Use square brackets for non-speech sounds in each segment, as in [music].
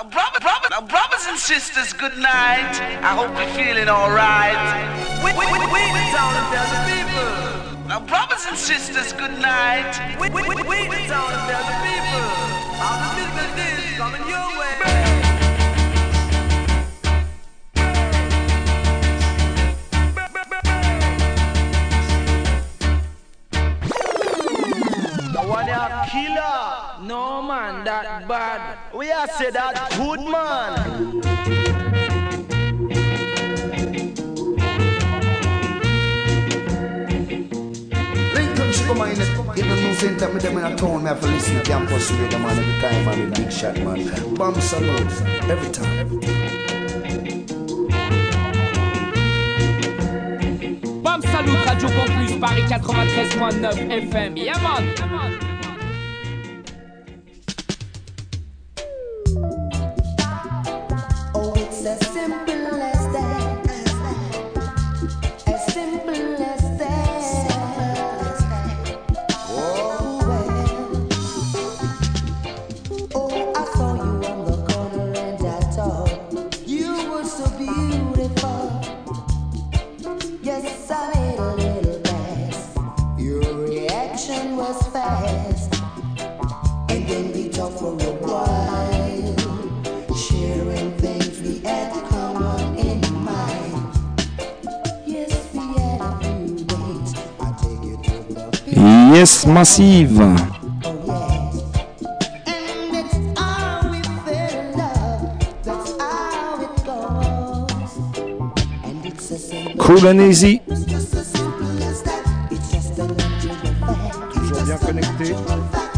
Now, brother, brother, now, brothers and sisters, good night. I hope you're feeling alright. We, we, we, we the town tell the people. Now, brothers and sisters, good night. We, we, we, we the town tell the people. All the business is coming your way. One killer. No man, that bad. We are say that good man. Lincoln Sugar Man, even no same time with them in a town, me have to listen to campus radio man every time, man, big shot, man. Bomb salute, every time. Bam Salut Radio Campus Paris 93.9 FM. Yeah man. Oh, just a natural fact. Toujours bien connecté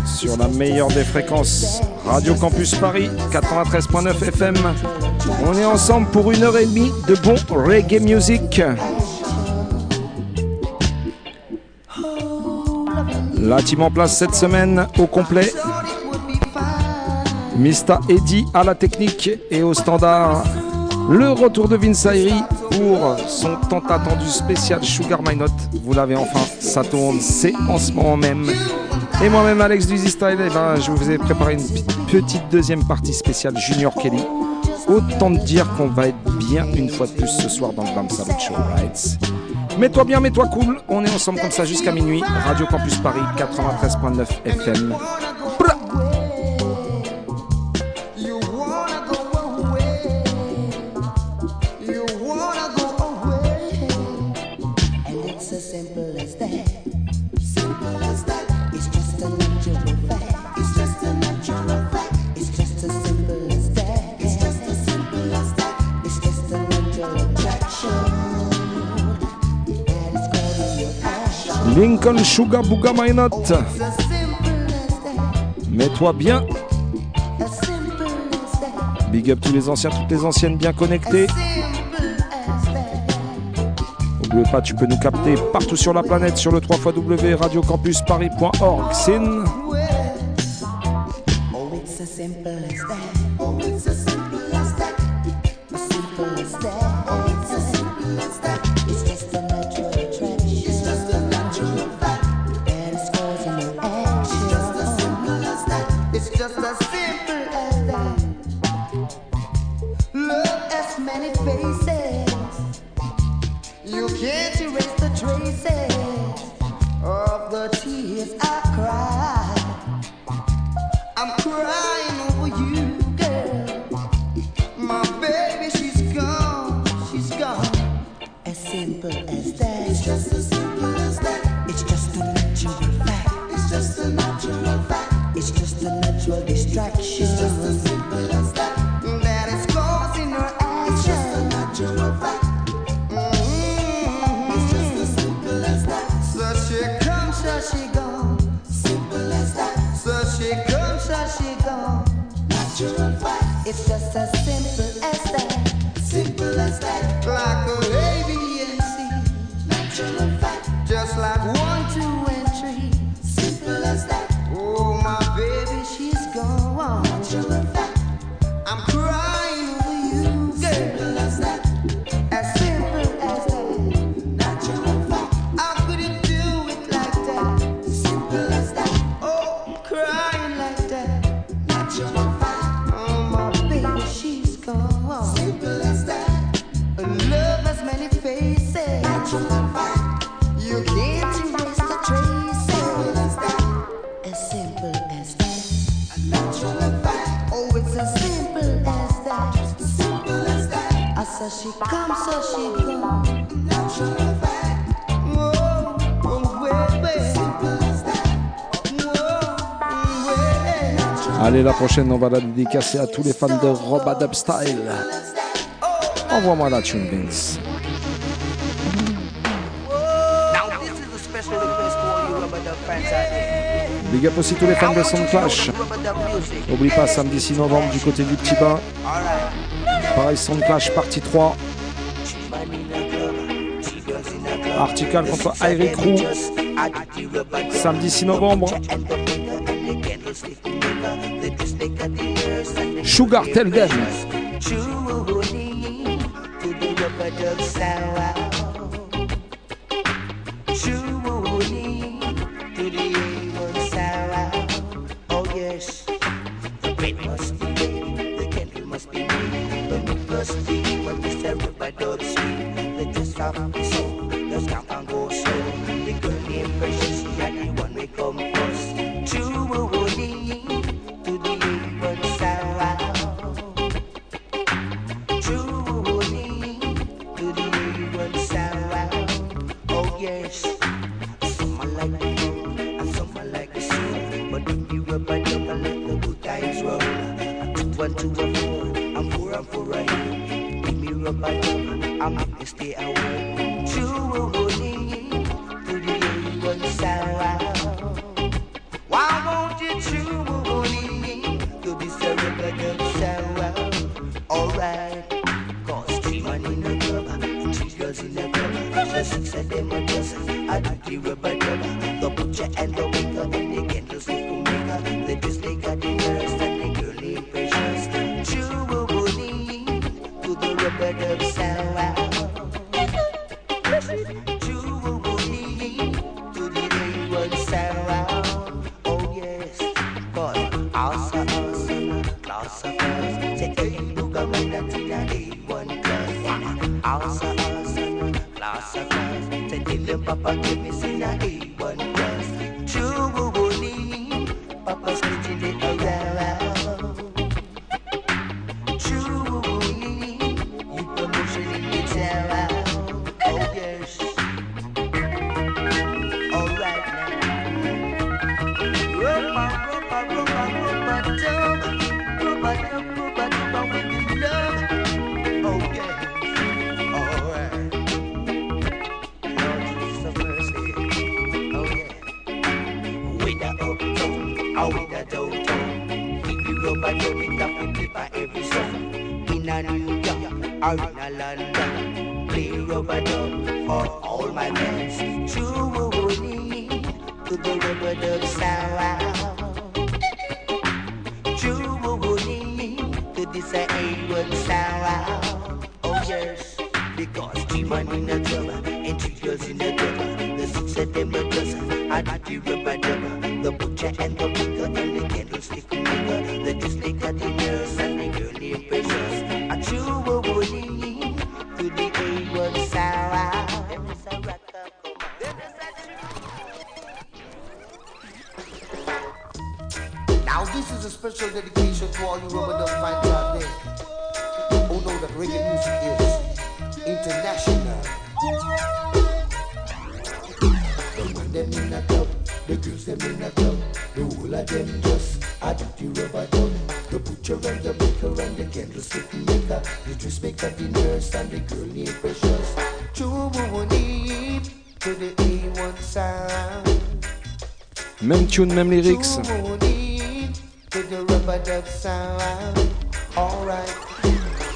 sur la meilleure des fréquences. Radio Campus Paris 93.9 FM. On est ensemble pour une heure et demie de bon reggae music. La en place cette semaine au complet. Mista Eddy à la technique et au standard. Le retour de Vince Ayri pour son tant attendu spécial Sugar My Note. Vous l'avez enfin, ça tourne, c'est en ce moment même. Et moi-même, Alex du Style, eh ben, je vous ai préparé une petite deuxième partie spéciale Junior Kelly. Autant dire qu'on va être bien une fois de plus ce soir dans le Bam Salut Show, right? Mets-toi bien, mets-toi cool. On est ensemble comme ça jusqu'à minuit. Radio Campus Paris 93.9 FM. Lincoln Sugar Booga My that. Mets-toi bien. Big up tous les anciens, toutes les anciennes bien connectées. N'oubliez pas, tu peux nous capter partout sur la planète sur le 3 radiocampusparis.org. Sin. On va la dédicacer à tous les fans de Dub Style. Envoie-moi la tune, Vince. Big up aussi tous les fans de Sound Clash. Rubber dub music. N'oublie pas, samedi 6 novembre du côté du Petit Bain. Pareil, Sound Clash partie 3. Article contre Irie Crew. Samedi 6 novembre. Sugar Tell Them. The butcher and the baker and the candlestick maker. The display got the nurse and special dedication to all you rubber dub fans out there who know that reggae music is international. The man them in a club, the girls them in a club, the whole of them just a dirty rubber dub. The butcher and the baker and the candlestick maker, the dressmaker, the nurse and the girl named Precious. True need to the A1 sound. Même tune, même lyrics. To the rubber dub sound. Alright.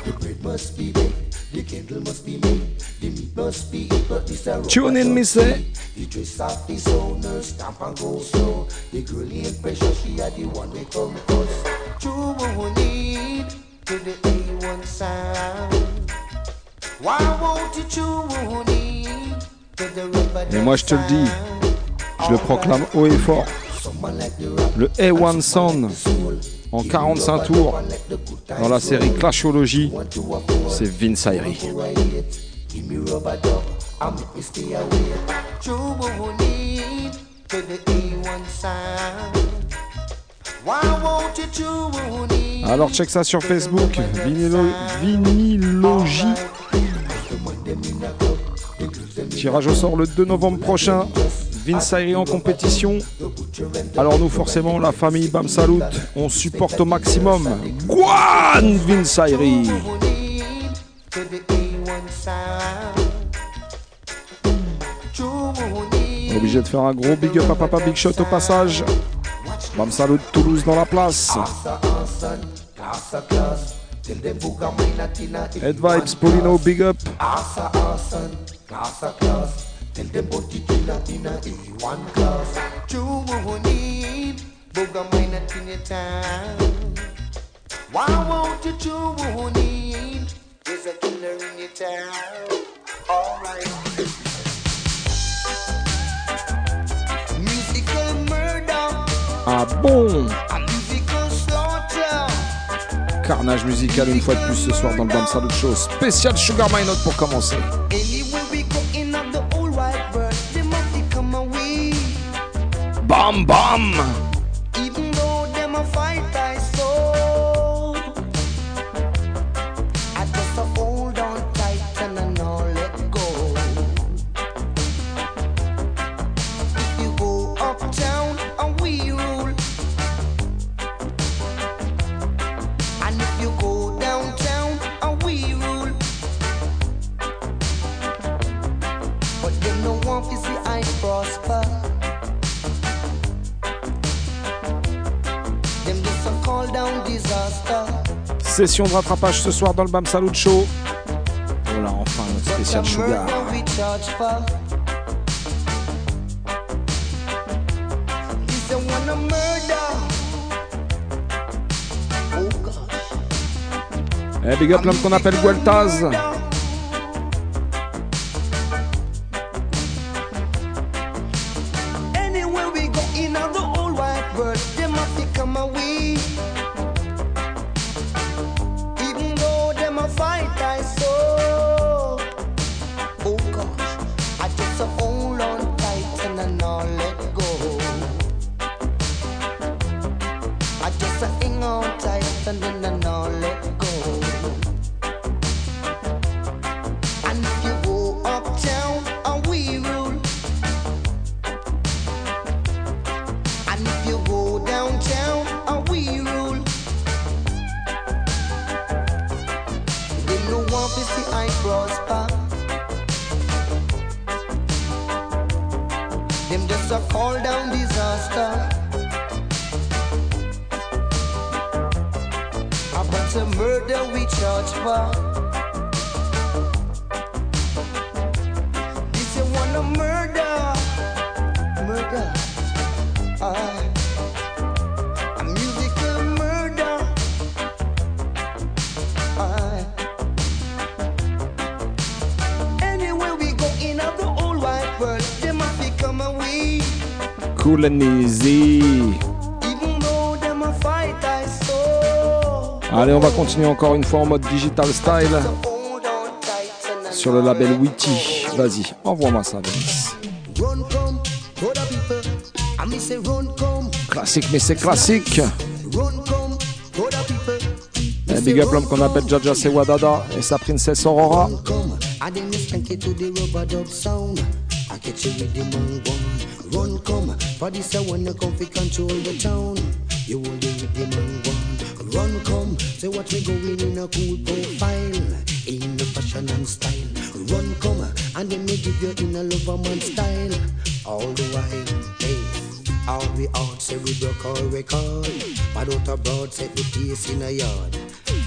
The bread must be baked, the candle must be made, the meat must be eat, but this a Tune in. The dress of owner, stamp and go slow. The girl ain't precious, she had the one come first. True need to the A1 sound. Why won't you true need to the rubber Et moi, je te le dis, je le proclame haut et fort le A1 Sound en 45 tours dans la série Clashology, c'est Vince Ayri. Alors check ça sur Facebook, Vinilo Tirage au sort le 2 novembre prochain. Vince Ayri en compétition. Alors nous forcément la famille Bam Salut, on supporte au maximum. Guan Vince. Obligé de faire un gros big up à Papa Big Shot au passage. Bam Salut Toulouse dans la place. Head Vibes, Polino, big up. Tell them put it in a, in a A1 class. True Booga mine in your town. Why won't you true need? There's a killer in your town. Alright. Musical murder. Ah bon? Carnage musical une fois de plus ce soir dans le Bam Salut Show. Spécial Sugar My Note pour commencer. Bam bam. Session de rattrapage ce soir dans le Bam Salut Show. Voilà, enfin notre spécial Sugar. Eh, big up l'homme qu'on appelle Gueltaz. Allez, on va continuer encore une fois en mode digital style sur le label Witty. Vas-y, envoie-moi ça, Classique, mais c'est classique. Big up l'homme qu'on appelle Jaja Sewadada et sa princesse Aurora. Run come, for this I wanna come fi control the town. You will do the man one. Run come, say what me going in a cool profile, in the fashion and style. Run come, and then me give you in a lover man style. All the while, hey. All we out say we broke our record, but out abroad say we taste in a yard.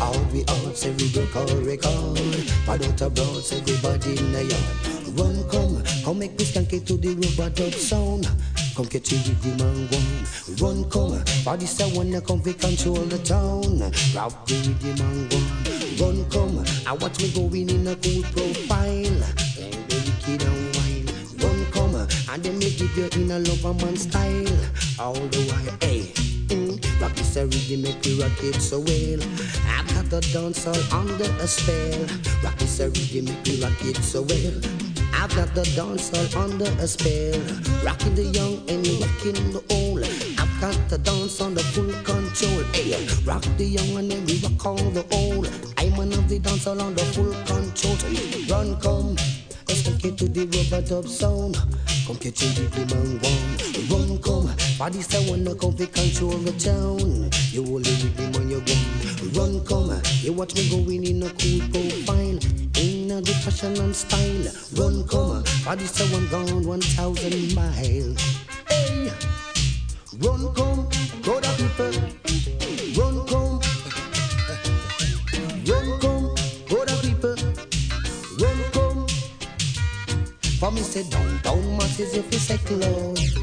All we out say we broke our record, but out abroad say we body in a yard. Run, come, come make me skank it to the rubber dub sound. Come catch you with the man one. Run, come, body say wanna come we control the town. Rock the the man one. Run, come, I watch me going in a cool profile. And the wicked and wild. Run, come, and then me give you in a lover man style. All the while, hey. Mm, rock is a rhythm, make me rock it so well. I've got the dance all under a spell. Rock is a rhythm, make me rock it so well. I've got the dancehall under a spell. Rocking the young and rocking the old. I've got the dance the full control. Hey, rock the young and then we rock all the old. I'm one of the dance on the full control. Run, come, let's get to the rubber dub sound. Come catch you with the man one. Run, come, body say wanna come fi control the town. You only with me when you go. Run, come, you watch me going in a cool profile. In a the fashion and style. Run, come, body say one gone one thousand miles. Hey. Run come, crowd of people. For me say downtown masses if you say close.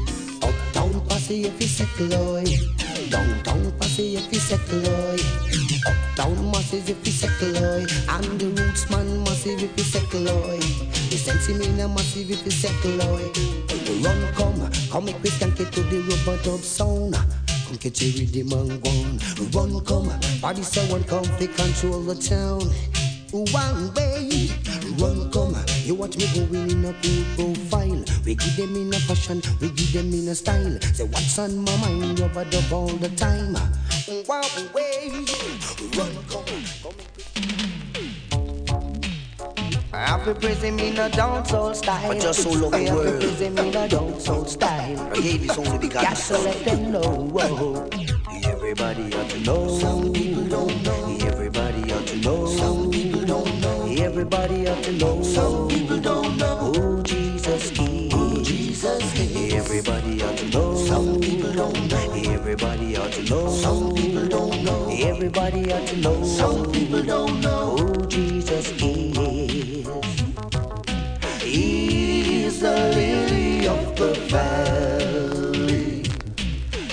Uptown posse if you say close. Downtown posse if you say close. Uptown masses if you say close. And the roots man massive if you say close. The sense mean a massive if you say close. Run come, come make we skank it to the rubber dub sound. Come catch a rhythm and go on. Run come, body one come fi control the town. One way, run come. You watch me going in a cool profile. We give them in a fashion, we give them in a style. Say what's on my mind, rubber dub all the time. One way, run come, I feel praising me in a dancehall style. But you're so love the I feel world. praising me in a dancehall style. I gave this only because Got to let them know. everybody ought to know. Everybody ought to know. Some people don't know. Who Jesus is. Who oh, Jesus is. Everybody ought to know. Some people don't know. Everybody ought to know. Some people don't know. Everybody ought to know. Some people don't know. Who Jesus is. He's the lily of the valley.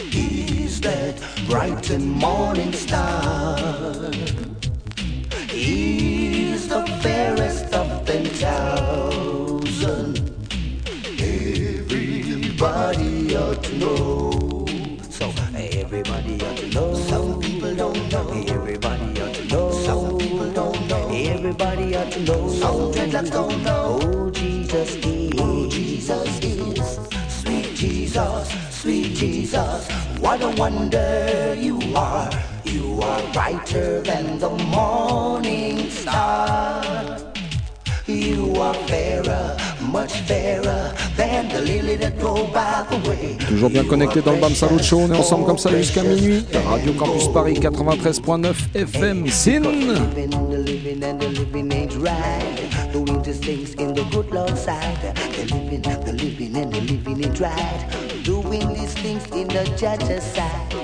He's that bright and morning star. To know. Some dreadlocks don't know. Who Jesus is. Who Jesus is. Sweet Jesus, sweet Jesus, what a wonder you are. You are brighter than the morning star. You are fairer, Much fairer than the lily that goes by the way Toujours bien connecté dans le Bam Salut Show, on est ensemble comme ça jusqu'à minuit. Radio Campus Paris 93.9 FM Sin. Doing these things in the judge's side.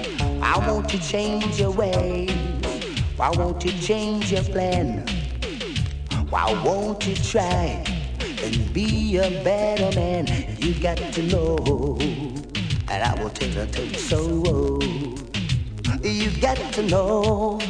I want you change your ways? Why won't you change your plan? Why won't you try? And be a better man? You got to know, and I will tell you so. You got to know,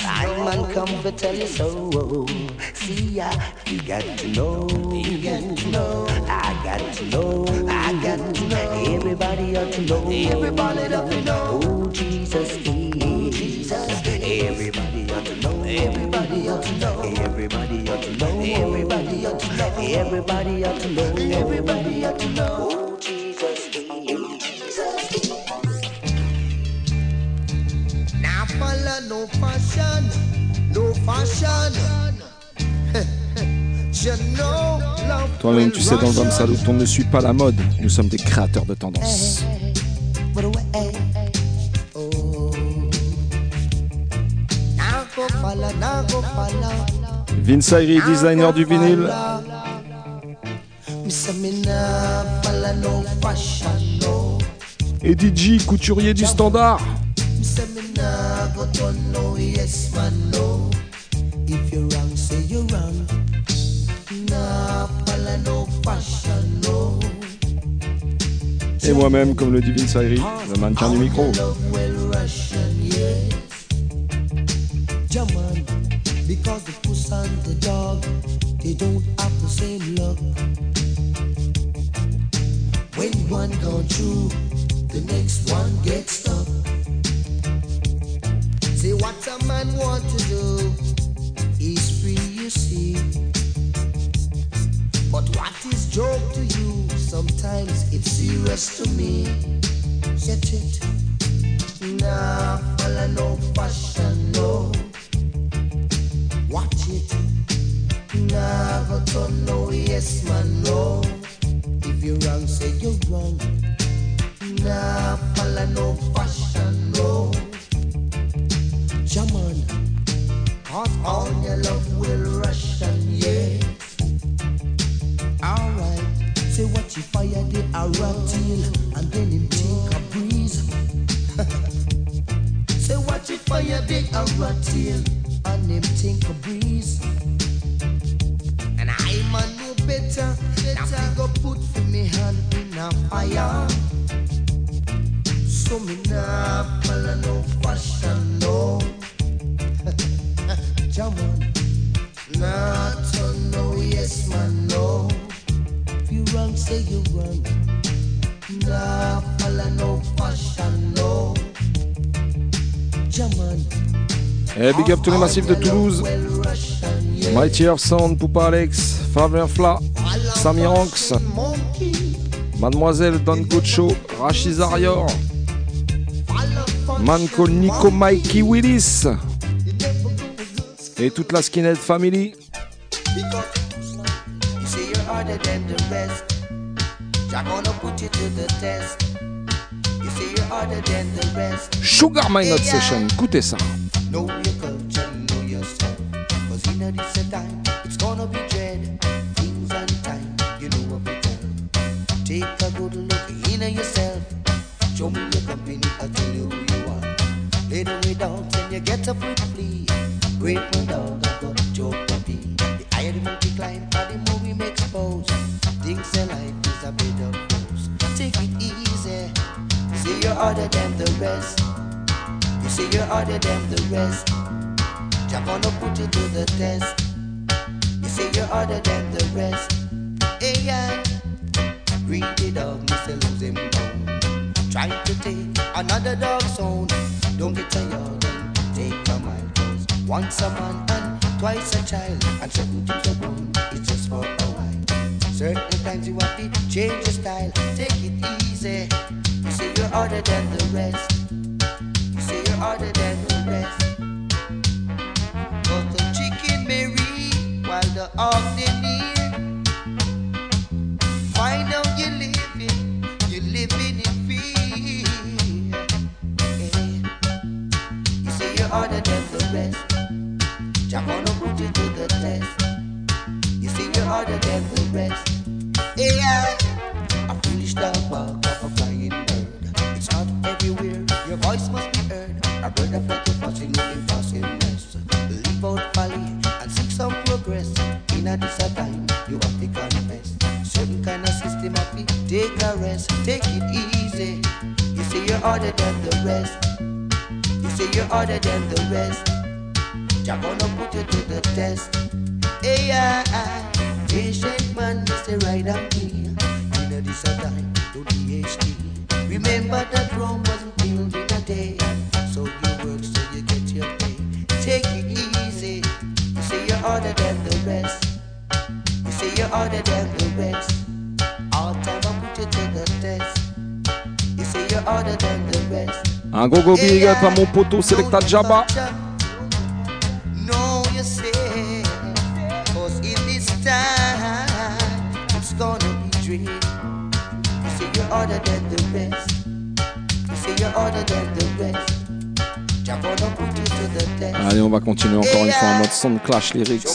I'm uncomfortable, tell you so. See ya, you got to know, you got to know, I got to know, I got to know. Everybody ought to know, everybody ought to know who Jesus. Jesus Everybody ought to know, everybody ought to know, everybody ought to know, everybody ought to know, everybody ought to know, everybody ought to know who Jesus is. Jesus is. Now follow no fashion, no fashion. [laughs] Je know love Toi-même, tu sais, dans le Salut, on ne suit pas la mode. Nous sommes des créateurs de tendance. Vince designer du vinyle. Et DJ, couturier du standard. Et moi-même, comme le dit Vince le mannequin du micro. the dog, they don't have the same luck. When one gone through, the next one gets stuck. See what a man want to do, is free, you see. But what is joke to you, sometimes it's serious to me. Get it? Nah, follow no fashion, no. Turn no, yes man, no. If you wrong, say you wrong. Nah, follow no fashion, no. Jaman, cause all your love will rush and yeah. Alright, say what you fire the arrow and then him think a breeze. [laughs] say what you fire the arrow and him think a breeze. Better, better go put for me hand in a fire. So me nah follow no fashion, no. [laughs] Jaman, nah turn no yes man, no. If you wrong, say you wrong. Nah follow no fashion, no. Jaman. Eh, big up tous les massifs de Toulouse. Mighty Earth Sound, Poupa Alex, Fabien Samiranx, Mademoiselle Don Gocho, Rachis Arior, Manco Nico Mikey Willis et toute la skinhead family. Sugar My Not Session, écoutez ça. And flee. Dog, I got joke puppy. The higher the monkey climb, the more we make expose. Things in life is a bit of force. Take it easy. You See you're harder than the rest. You say you're harder than the rest. Jah gonna put you to the test. You say you're harder than the rest. Hey, yeah. Greedy dog, Mr. him bone. Trying to take another dog's own. Don't get tired and take a mind. Cause once a man and twice a child. And certain things are grown, it's just for a while. Certain times you have to change your style. Take it easy. You say you're harder than the rest. You say you're harder than the rest. But the chicken may read while the hog they the rest. Jah gonna put you to the test. You say you're harder than the rest. Yeah. Foolish dog bark of a flying bird. It's not everywhere. Your voice must be heard. A bird of a passing looking passing nest. Leave out folly and seek some progress. In a time, you have to confess. Certain kind of system have to take a rest. Take it easy. You say you're harder than the rest. You say you're harder than the rest. Jah gonna put you to the test. Hey, yeah, patient man, Mr. Right up here. In a time to the HD. Remember that Rome wasn't built in a day. So you work so you get your pay. Take it easy. You say you're harder than the rest. You say you're harder than the rest. All time I put you to the test. You say you're harder than the rest. Un gros go big up à mon poteau Selecta Jabba. Allez, on va continuer encore une fois en mode son clash lyrics.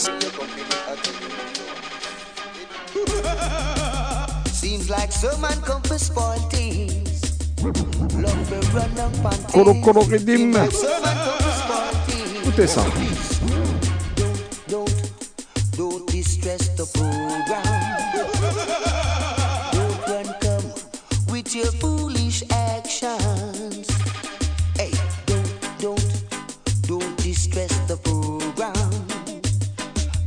Koro Koro Redim. Écoutez ça. Don't, don't distress the program. Actions. Hey, don't, don't, don't distress the program.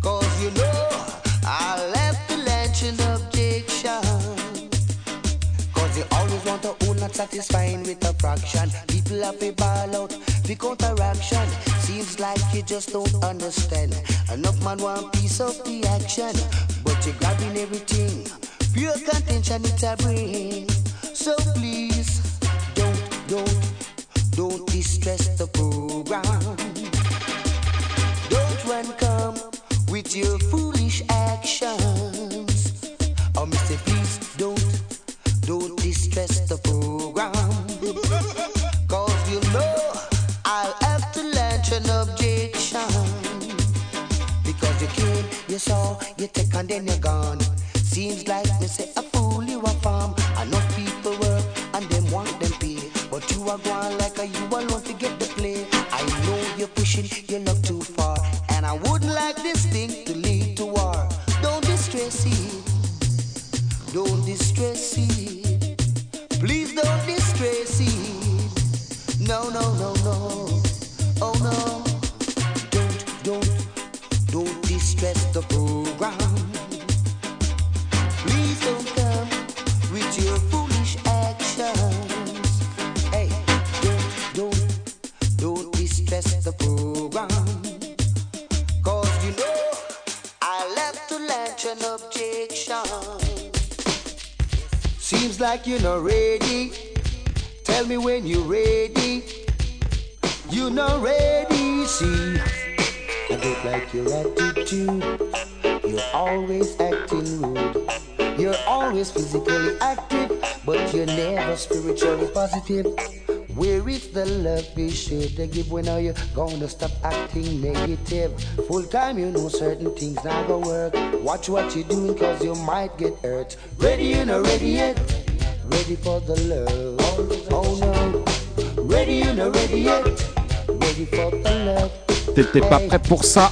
Cause you know I left the legend objection. Cause you always want to own not satisfying with a fraction. People have to ball out the counteraction. Seems like you just don't understand. Enough man want piece of the action. But you're grabbing everything. Pure contention it's a bring. So please, positive. Where is the love you should give when are you gonna stop acting negative? Full time, you know certain things not gonna work. Watch what you're doing, cause you might get hurt. Ready, you know, ready yet? Ready for the love. Oh no. Ready, you know, ready yet? Ready for the love. T'étais pas prêt pour ça.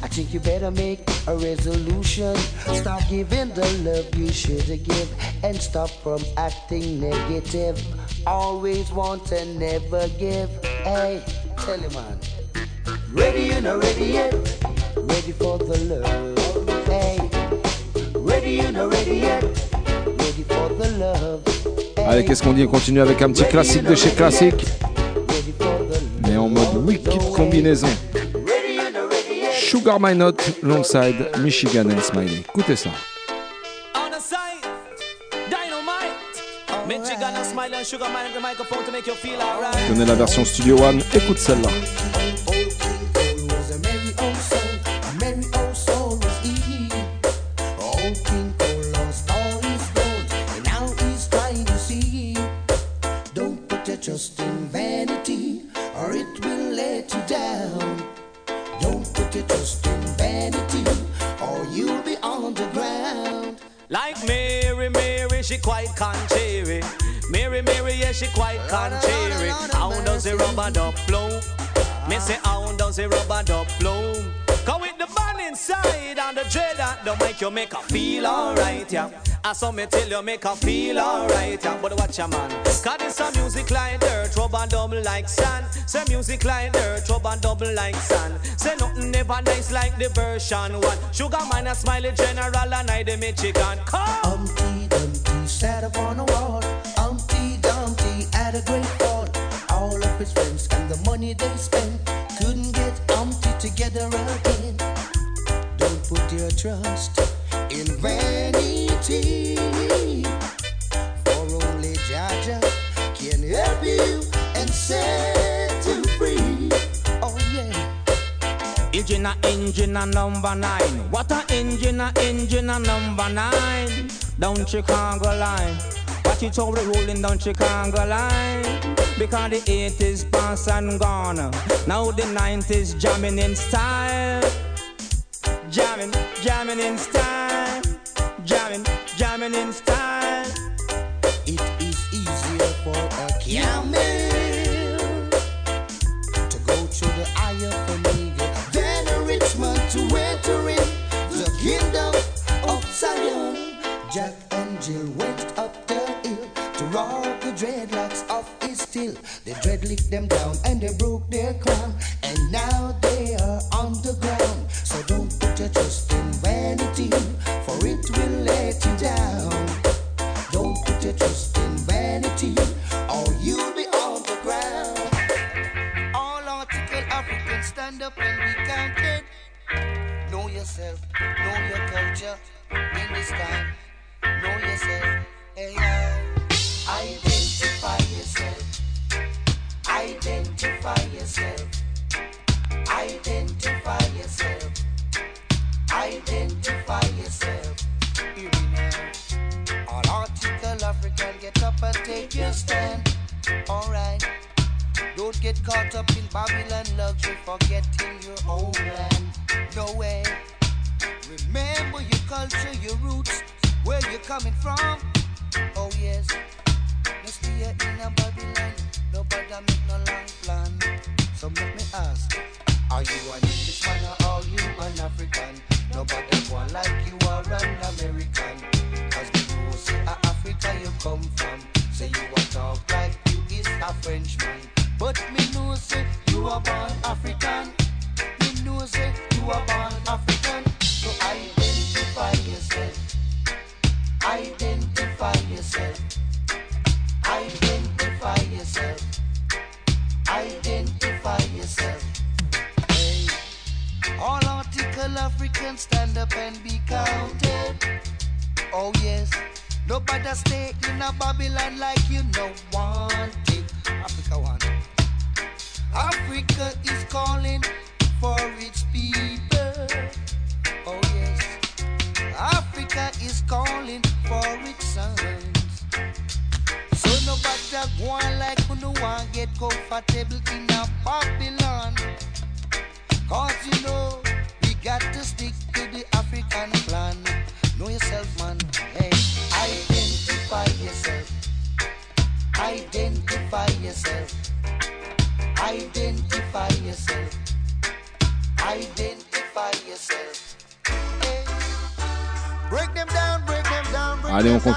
Think you better make a resolution. Start giving the love you should give and stop from acting negative. Always want and never give. Hey, tell him man. Ready, you know, ready yet? Ready for the love. Hey, ready, you know, ready yet? Ready for the love. Allez, qu'est-ce qu'on dit? On continue avec un petit classique de chez Classique, Ready for the love. mais en mode wicked combinaison. Sugar My Not, longside Michigan and Smiley. Écoutez ça. Right. Connais la version Studio One, écoute celle-là. Rubber duck flow? Me say, how does the rubber duck flow? Cause with the band inside and the dread that don't make you make her feel alright, yeah. I saw me tell you, make her feel alright, yeah. But watch your man. Cause this a music like dirt, rubber double like sand. Say music like dirt, rubber double like sand. Say nothing never nice like the version one. Sugar man, a smiley general, and I the Michigan. Come! Humpty Dumpty sat upon a wall. Humpty Dumpty had a great his friends and the money they spent couldn't get Humpty together again. Don't put your trust in vanity. For only Jaja can help you and set you free. Oh yeah. Engine a engine a number nine. What a engine a engine a number nine. Down Chicago line. Watch it we rolling down Chicago line. Because the 80s past and gone. Now the 90s jamming in style. Jamming, jamming in style. Jamming, jamming in style. It is easier for a camel to go to the eye of a nigger than a rich man to enter in the kingdom of Zion. Jack and Jill. Them down and they broke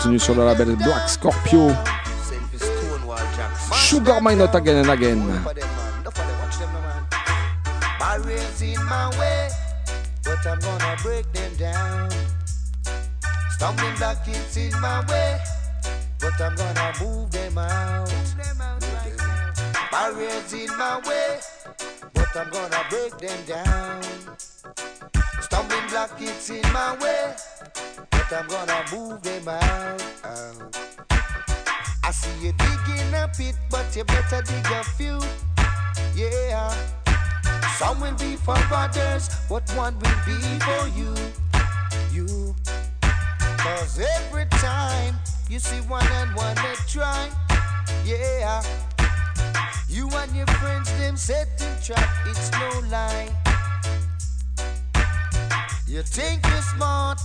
continue sur le label Black Scorpio. Sugar My Not Again and Again. Barriers in my way, but I'm gonna break them down. Stumbling block is in my way, but I'm gonna move them out. Barriers in my way, but I'm gonna break them down. Stumbling block is in my way, I'm gonna move them out. out. I see you digging a pit, but you better dig a few. Yeah. Some will be for others, but one will be for you. You. Cause every time you see one and one they try. Yeah. You and your friends, them setting trap, it's no lie. You think you're smart,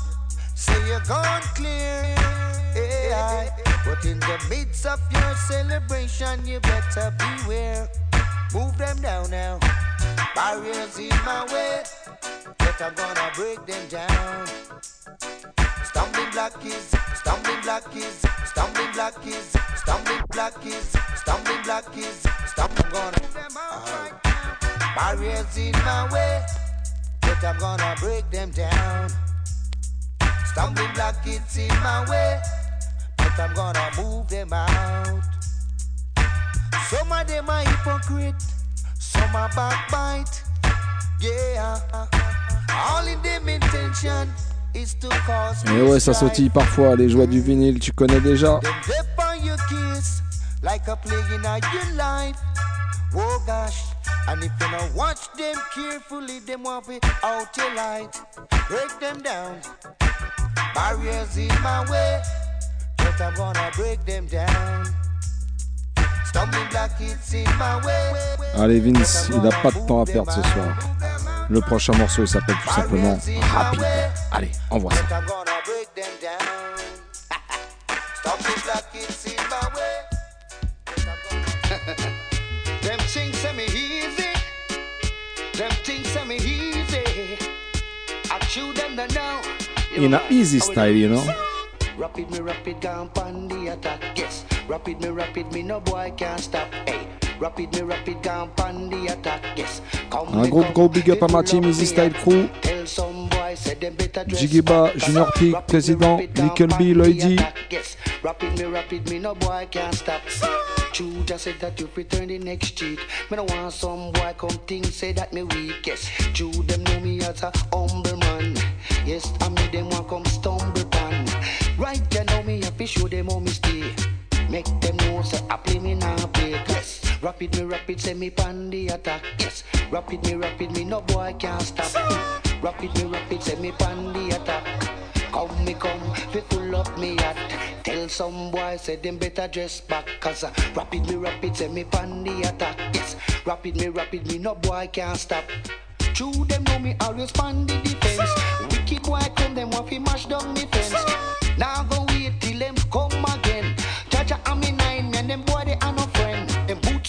say you're gone clear. Yeah. But in the midst of your celebration, you better beware. Move them down now. Barriers in my way, but I'm gonna break them down. Stumbling block is, stumbling block is, stumbling block is, stumbling block is, stumbling block is, stumbling gonna them out right now. Barriers in my way, but I'm gonna break them down. Stumbling block is in my way, but I'm gonna move them out. Some of them are hypocrite, some are backbite. Yeah, all in them intention is to cause Et ouais, ça sautille parfois, les joies du vinyle, tu connais déjà. Them dip on your kiss like a plague in your life. Oh gosh, and if you don't watch them carefully, them want to out your light. Break them down. Barriers in my way, but I'm gonna break them down. Stumbling block it's in my way. Allez, Vince, il n'a pas de temps à perdre ce soir. Le prochain morceau, il s'appelle tout simplement Rapide. Allez, envoie ça. But I'm gonna break them down. [laughs] [laughs] In a easy style, you know. Rapid me rapid gone pon the attack. Yes. Rapid me, rapid me, no boy can't stop. Hey. Rapid me, rapid gone pan the attack. Yes. Come Un gros gros big up à ma team Easy Style Crew. Jigiba, Junior I Peak, Président, Nickel B, Lloydy. attack. Yes. Rapid me, rapid me, no boy can't stop. True, just said that you return the next cheat. Me no want some boy come think say that me weak. Yes. True, them know me as a humble man. Yes, I me them want come stumble pan. Right, you know me have to show them how me stay. Make them know say I play me now play. Rapid me, rapid, say me pan the attack. Yes. Rapid me, rapid me, no boy can't stop. Rapid me, rapid, say me pan the attack. Come me come, fi full up me hat. Tell some boy say them better dress back. Cause uh, rapid me rapid say me pan the attack. Yes, rapid me rapid me no boy can't stop. True them know me always pan the defense. Wicked boy come them want fi mash down me fence. Now go wait till them come again. Jaja and me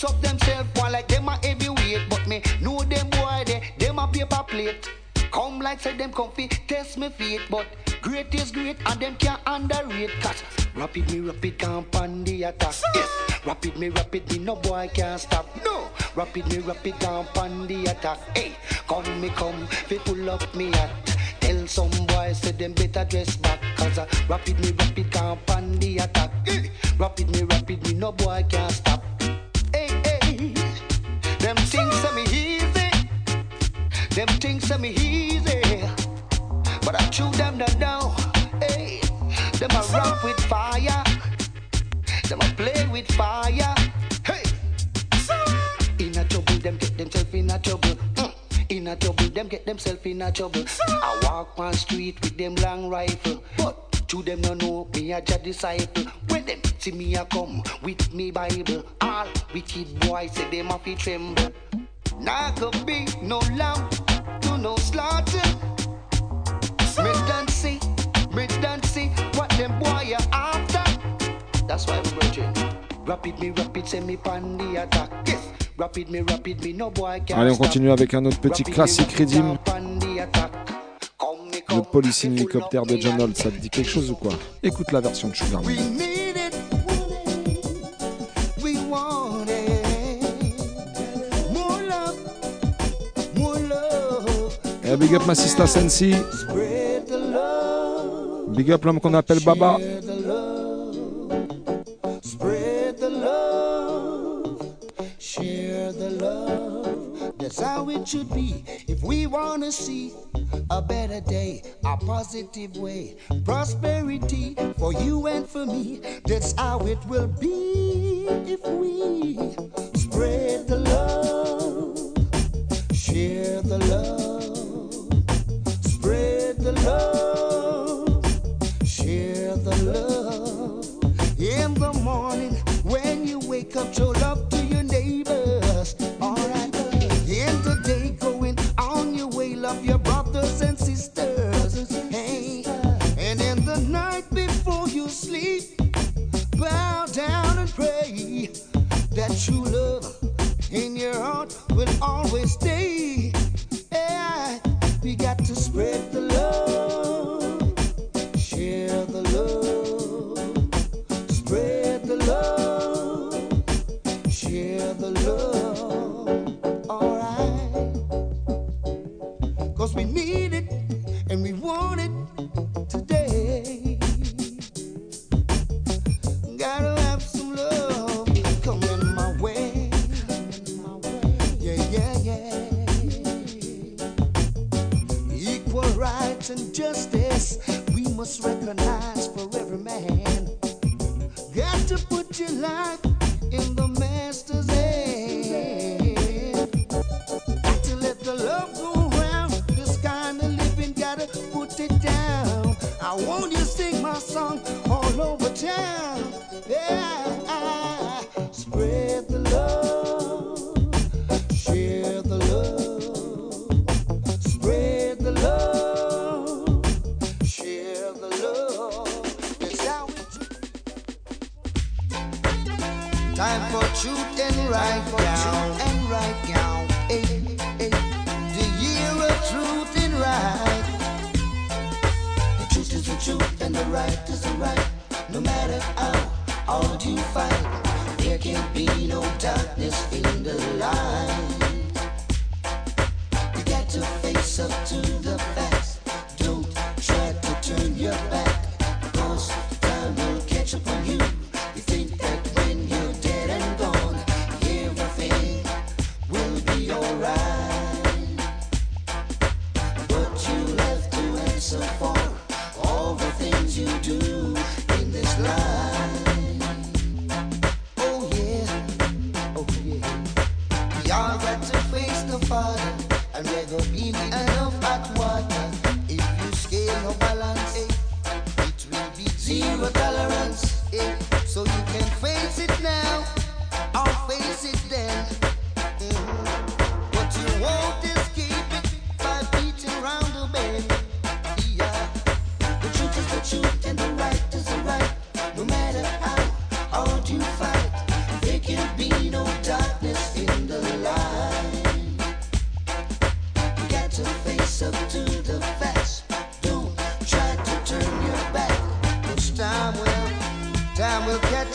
Boots up themselves one like them a heavyweight. But me know them boy they them a paper plate. Come like say them comfy, test me feet, but great is great and them can't underrate. Cause rapid me rapid can't pan the attack. Yes, rapid me rapid me no boy can't stop. No, rapid me rapid can't pan the attack. Hey, come me come, fi pull up me hat. Tell some boys say them better dress back. Cause uh, rapid me rapid can't pan the attack. Hey, rapid me rapid me no boy can't stop. Things say me easy. Them things say me easy, but I chew them down now. Hey, them a rock with fire, them a play with fire. Hey, in a trouble, them get themselves in a trouble. Mm. In a trouble, them get themselves in a trouble. I walk on street with them long rifle, but to them no know me a Jah disciple. When them see me a come with me Bible, all wicked boys say them a fi tremble. Now could be no lamb to no slaughter. Me done see, me done see what them boy are after. That's why we brethren. Rapid me, rapid, send me pan the attack. Yes, rapid me, rapid me, no boy can Allez, on continue avec un autre petit Rapid classique Redim. Le Policing Hélicoptère de John Holt, ça te dit quelque chose ou quoi Écoute la version de Sugar Et eh, big up ma sista Sensi. Big up l'homme qu'on appelle Baba. That's how it should be if we want to see a better day, a positive way, prosperity for you and for me. That's how it will be if we spread the love, share the love, spread the love, share the love. In the morning when you wake up,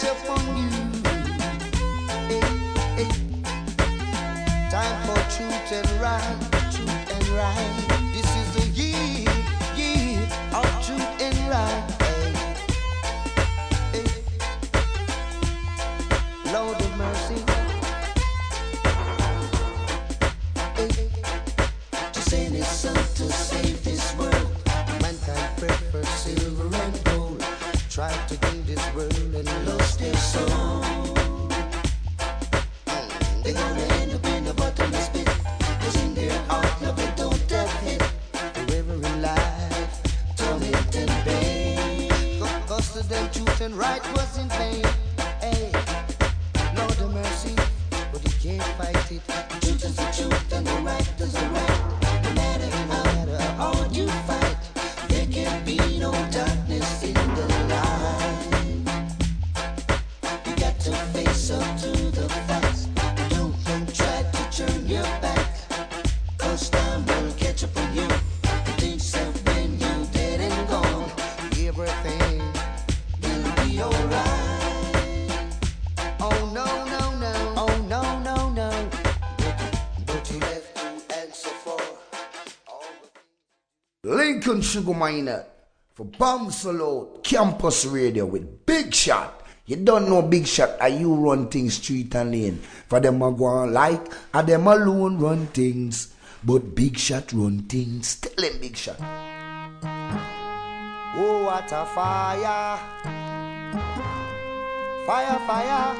Hey, eh, eh. hey. Time for truth and right, truth and right. Miner for Bam Salute Campus Radio with Big Shot. You don't know Big Shot, are you run things street and lane. For them a go on like, are them alone run things. But Big Shot run things. Tell him Big Shot. Oh, what a fire! Fire, fire!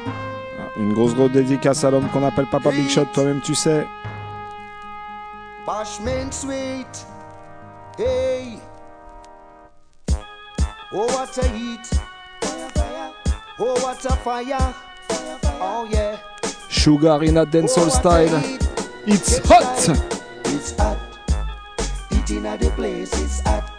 Ah, une grosse grosse dédicace à l'homme qu'on appelle Papa Big Shot, toi-même tu sais. Bashment sweet. Hey. Oh, what a heat. Oh, what a fire. Oh, yeah. Sugar in a dancehall oh, style. It's hot! It's hot. Eating at the place, it's hot.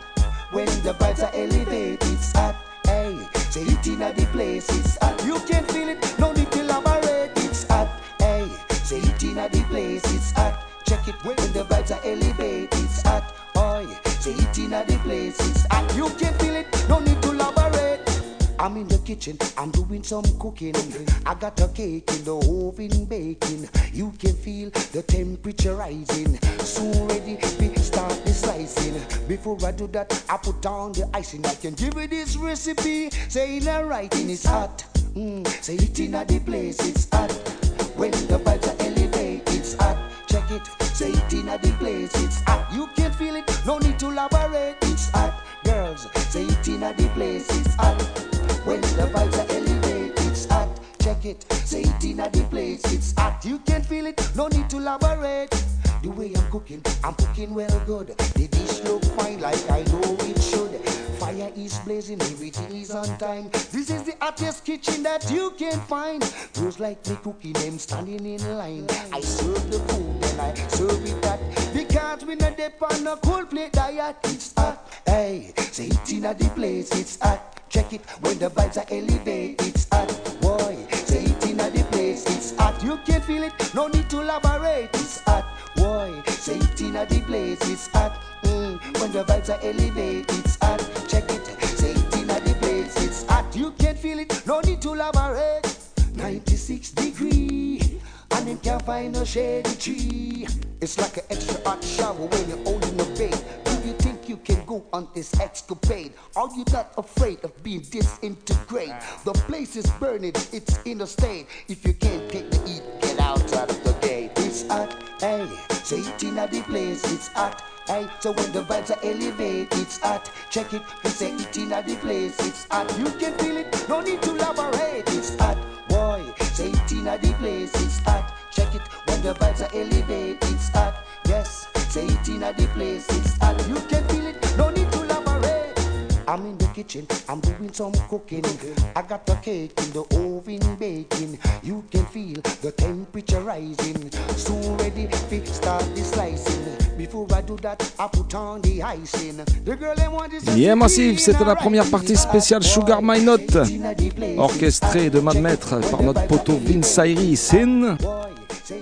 When the vibes are elevated, it's hot. Hey, say eating at the place, it's hot. You can feel it, no need to elaborate, it's hot. Hey, say eating at the place, it's hot. Check it when the vibes are elevated, eating at the place, it's hot. You can feel it, no need to elaborate. I'm in the kitchen, I'm doing some cooking. I got a cake in the oven baking. You can feel the temperature rising. Soon ready, we start the slicing. Before I do that, I put down the icing. I can give you this recipe. Saying the writing is hot. Mm, say it in the place, it's hot. When the vibes are elevated, it's hot. Check it, say it in the place, it's hot. You can feel it, no need to elaborate, hot. Girls, say it in the place, it's hot. When the vibes are elevated, it's hot. Check it, say it in the place, it's hot. You can feel it, no need to elaborate. The way I'm cooking, I'm cooking well good. The dish look fine like I know it is blazing, everything is on time. This is the hottest kitchen that you can find. Those like me cooking, them standing in line. I serve the food and I serve it that. Because we not dip on a cold plate diet. It's hot, hey, say it in the place, it's hot. Check it when the vibes are elevated, it's hot. Boy, say it in the place, it's hot. You can feel it, no need to elaborate, it's hot. Boy, say it in the place, it's hot. Mm, when the vibes are elevated, place, it's hot. You can't feel it, no need to elaborate. 96 degree, and them can't find no shady tree. It's like an extra hot shower when you're holding a bait. Do you think you can go on this escapade? Are you not afraid of being disintegrated? The place is burning, it's in a state. If you can't take the heat, get out of the gate. It's hot, hey. Say it the place, it's hot. Hey, so when the vibes are elevate, it's hot. Check it, we say it in the place, it's hot. You can feel it, no need to elaborate, it's hot. Boy, say it in the place, it's hot. Check it, when the vibes are elevate, it's hot. Yes, say it in the place, it's hot. You can feel it, no need to elaborate. I'm in the kitchen, I'm doing some cooking. I got the cake in the oven baking. You can feel the temperature rising. Soon ready, fi start the slicing. Before I do that, I put on the icing. The girl them want is Yeah Massive, c'était la première partie spéciale Sugar My Note, orchestrée de main de maître par notre poteau Vince Ayri, Sin. Boy, say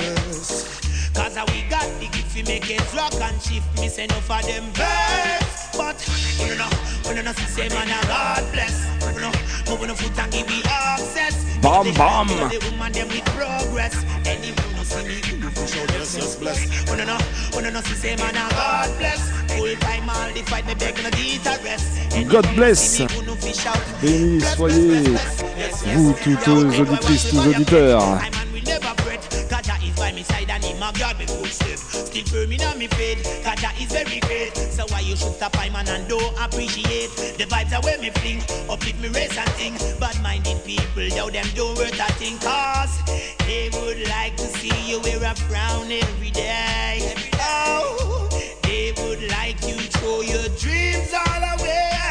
fi make it rock and shift, me say enough of them vex. But, you know, see say man a God bless. Move foot and give me access. Because bam. The woman them with progress. See me, you for sure bless. See say man a God bless. Full time all the fight, me beg no rest. God bless. Béni soyez vous toutes auditrices, tous auditeurs. A guard me footstep. Still firm in me faith. Kaja is very great. So why you should stop I'm and don't appreciate the vibes are where me fling. Uplift me race and thing. Bad minded people, yo them don't worth a thing. Cause they would like to see you wear a frown every day. Oh, they would like you throw your dreams all away.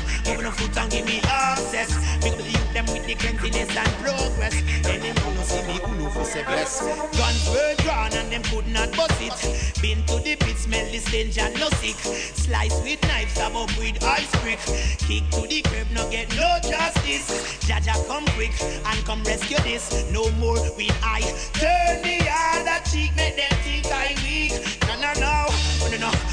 Up foot and give me access. Up the them know, know youth them with the cleanliness and progress. Anyway, you no see me, you no fish say bless. Guns were drawn and them could not bust it. Been to the pit, smell the stench and no sick. Slice with knives, stab up with ice brick. Kick to the curb, no get no justice. Jaja come quick and come rescue this. No more with I turn the other cheek, make them think I weak. No, no, no, no, no,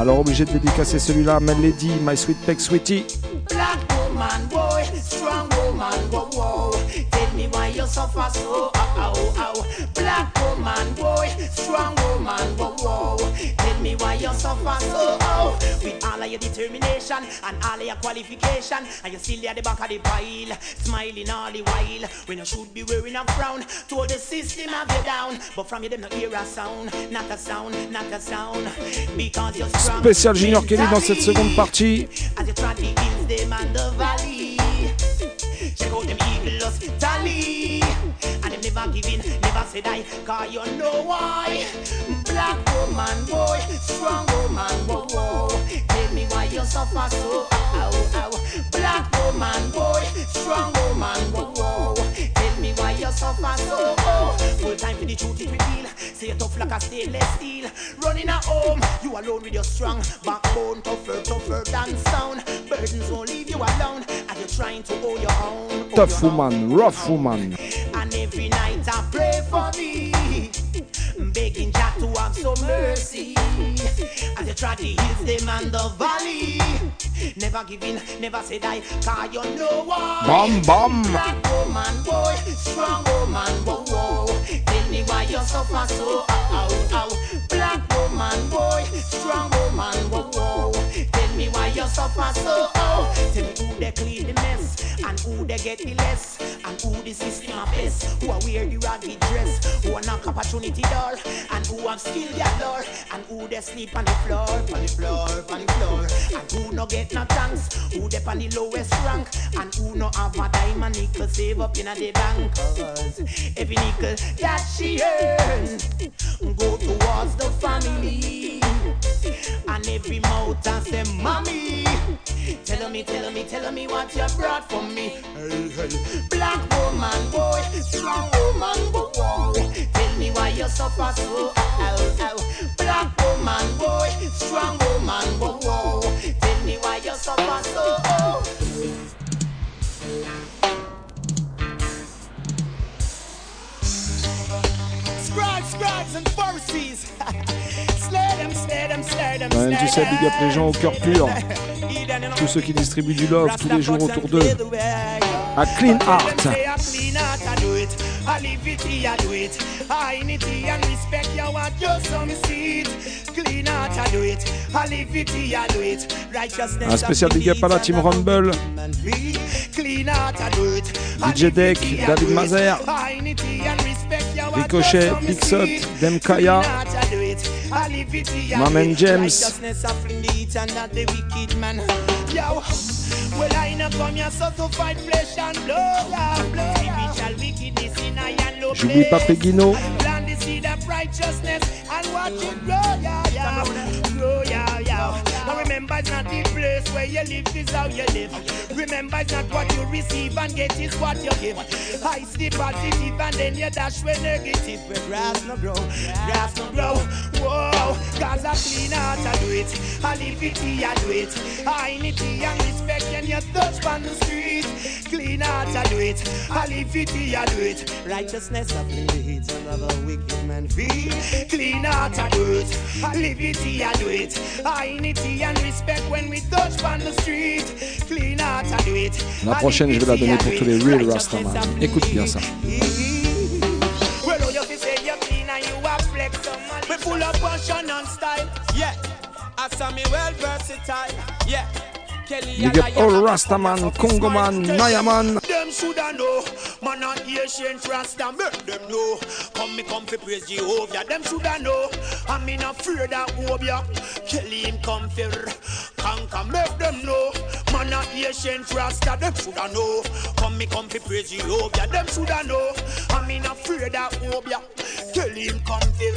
Alors obligé de dédicacer celui-là Mel Lady, My Sweet Peck Sweetie. Black woman, boy, strong woman, whoa, whoa. Tell me why you suffer so, ow, ow, ow. Black woman, boy, strong woman, whoa, whoa. Me why you suffer so, oh. With all of your determination and all of your qualification, and you still at the back of the pile, smiling all the while. When you should be wearing a frown, to the system have you down. But from you, them not hear a sound, not a sound, not a sound. Because you're strong. Spécial Junior Kelly dans cette seconde partie. As you try to hills, them and the valley. Check out them eagles tally. And them never give in, never say die. Cause you know why. Black woman, boy, strong woman, whoa, whoa. Tell me why you suffer so, ow, ow. Black woman, boy, strong woman, whoa, whoa. Me why you suffer so, oh. Full time for the truth it reveal. Say you tough like a stainless steel. Running a home, you alone with your strong backbone, tougher, tougher than sound. Burdens won't leave you alone, and you're trying to hold your own. Tough woman, rough woman. And every night I pray for thee. Begging Jah to have some mercy. As you try to heal them and the valley. Never giving, never say die, cause you know why. Bam, bam. Black woman, boy, strong woman, whoa, whoa. Tell me why you suffer so, ow, ow, ow. Black woman, boy, strong woman, whoa, whoa. Me why you suffer so, oh. Tell me who they clean the mess, and who they get the less, and who the system of best. Who are wear the ragged dress, who are knock opportunity door, and who have skill galore, and who they sleep on the floor, on the floor, on the floor, and who no get no thanks, who they on the lowest rank, and who no have a dime and nickel save up in a the bank. Cause every nickel that she earn go towards the family. And every mouth has them mommy. Tell me, tell me, tell me what you brought for me. Hey, hey. Black woman, boy, strong woman, whoa. Tell me why you suffer so. Ow, ow. Black woman, boy, strong woman, whoa. Tell me why you suffer so. Scribes, scribes and Pharisees. [laughs] them, Ouais, tu sais, big up les gens au cœur pur. Tous ceux qui distribuent du love tous les jours autour d'eux. À Clean Art. I live it do it. I need respect your what you some seed. Clean out, I do it. I live it do it. Righteousness. Un spécial big up à la team Rumble. Clean out, I do it. DJ Deck, David Mazer, Ricochet, Pixot, Demkaya, Mamen James. Righteousness of the heat and not the wicked man. Well I not come here so to fight flesh and blood. yeah, blood. Spiritual wickedness in I and low J'oublie pas place. Peguino. Plant the seed of righteousness and watch it grow, yeah, yeah. Grow, yeah, yeah. Now remember, it's not the place where you live, is how you live. Remember, it's not what you receive and get is what you give. I see positive and then you dash with negative. Where grass no grow, grass no grow. Whoa, clean heart, I do it. I live it, I do it. I need and respect when you touch on the street. Clean heart, I do it. I live it, I do it. Righteousness the hate of a wicked man feel. Clean heart, I do it. I live it, I do it. I need it and respect when we touch on the street. Clean heart, I do it. La prochaine, je vais la donner pour tous les real Rastaman. Écoute bien ça. Full of passion and style. Yeah. I saw me well versatile. Yeah. Kelly Big up all Rastaman, Congoman, Nayaman. Them shoulda know, man a ancient Rasta make them know. Come me come fi praise Jehovah, them shoulda know. I'm in afraid of Obia. Kelly him come fi conquer, make them know. Man a ancient Rasta, them shoulda know. Come me come fi praise Jehovah, them shoulda know. I'm in afraid of Obia. Kelly him come fi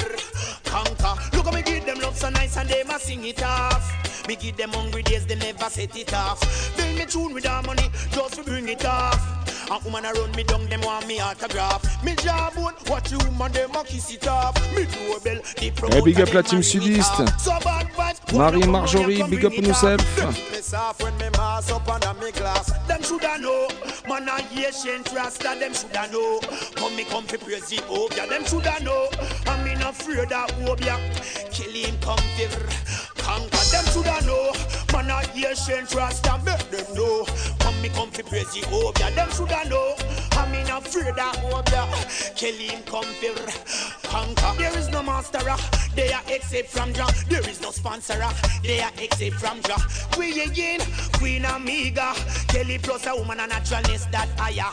conquer. Look how me give them love so nice and they must sing it off. Me give them hungry days, they never set it off. Build me tune with our money, just to bring it off. A woman around me down, them want me autograph. Me jawbone, watch you man, them a kiss it off. Me doorbell, the Eh, big up la team sudiste. So bad vibes, Marie Marjorie, big up yourself. Miss off when me mass up under me glass. Them shoulda know, man a ancient rasta. Them shoulda know, come me come fi praise the Obia. Them shoulda know, I'm in afraid of Obia. Kill him come fi conquer. Them shoulda know, man a ancient rasta. Make them know, come me come fi praise the Obia. Them shoulda know, I'm in afraid of Obia. Kill him come fi conquer. There is no master, uh. they are except from Jah. There is no sponsor, uh. they are except from Jah. We again, Queen Amiga. Kelly plus a woman and naturalness that higher.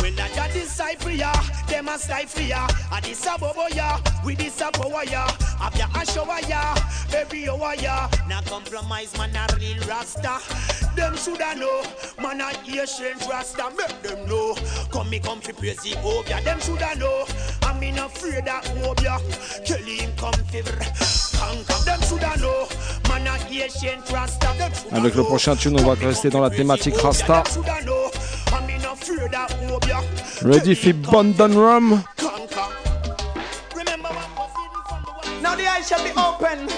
When the Jah decipher ya, them a stifle ya. A this a bobo ya, we this a power ya. Have ya a shower ya, every hour ya. Now compromise man a real rasta. Them shoulda know, man a ancient rasta. Make them know. Come me come fi praise the Obia. Them shoulda know. I'm in afraid of Obia. Kelly him come fi conquer. Them shoulda know. Man a ancient rasta. Them shoulda Avec le prochain tune, on va rester dans la thématique Rasta. Ready for Bondon Rum? Now the eyes shall be open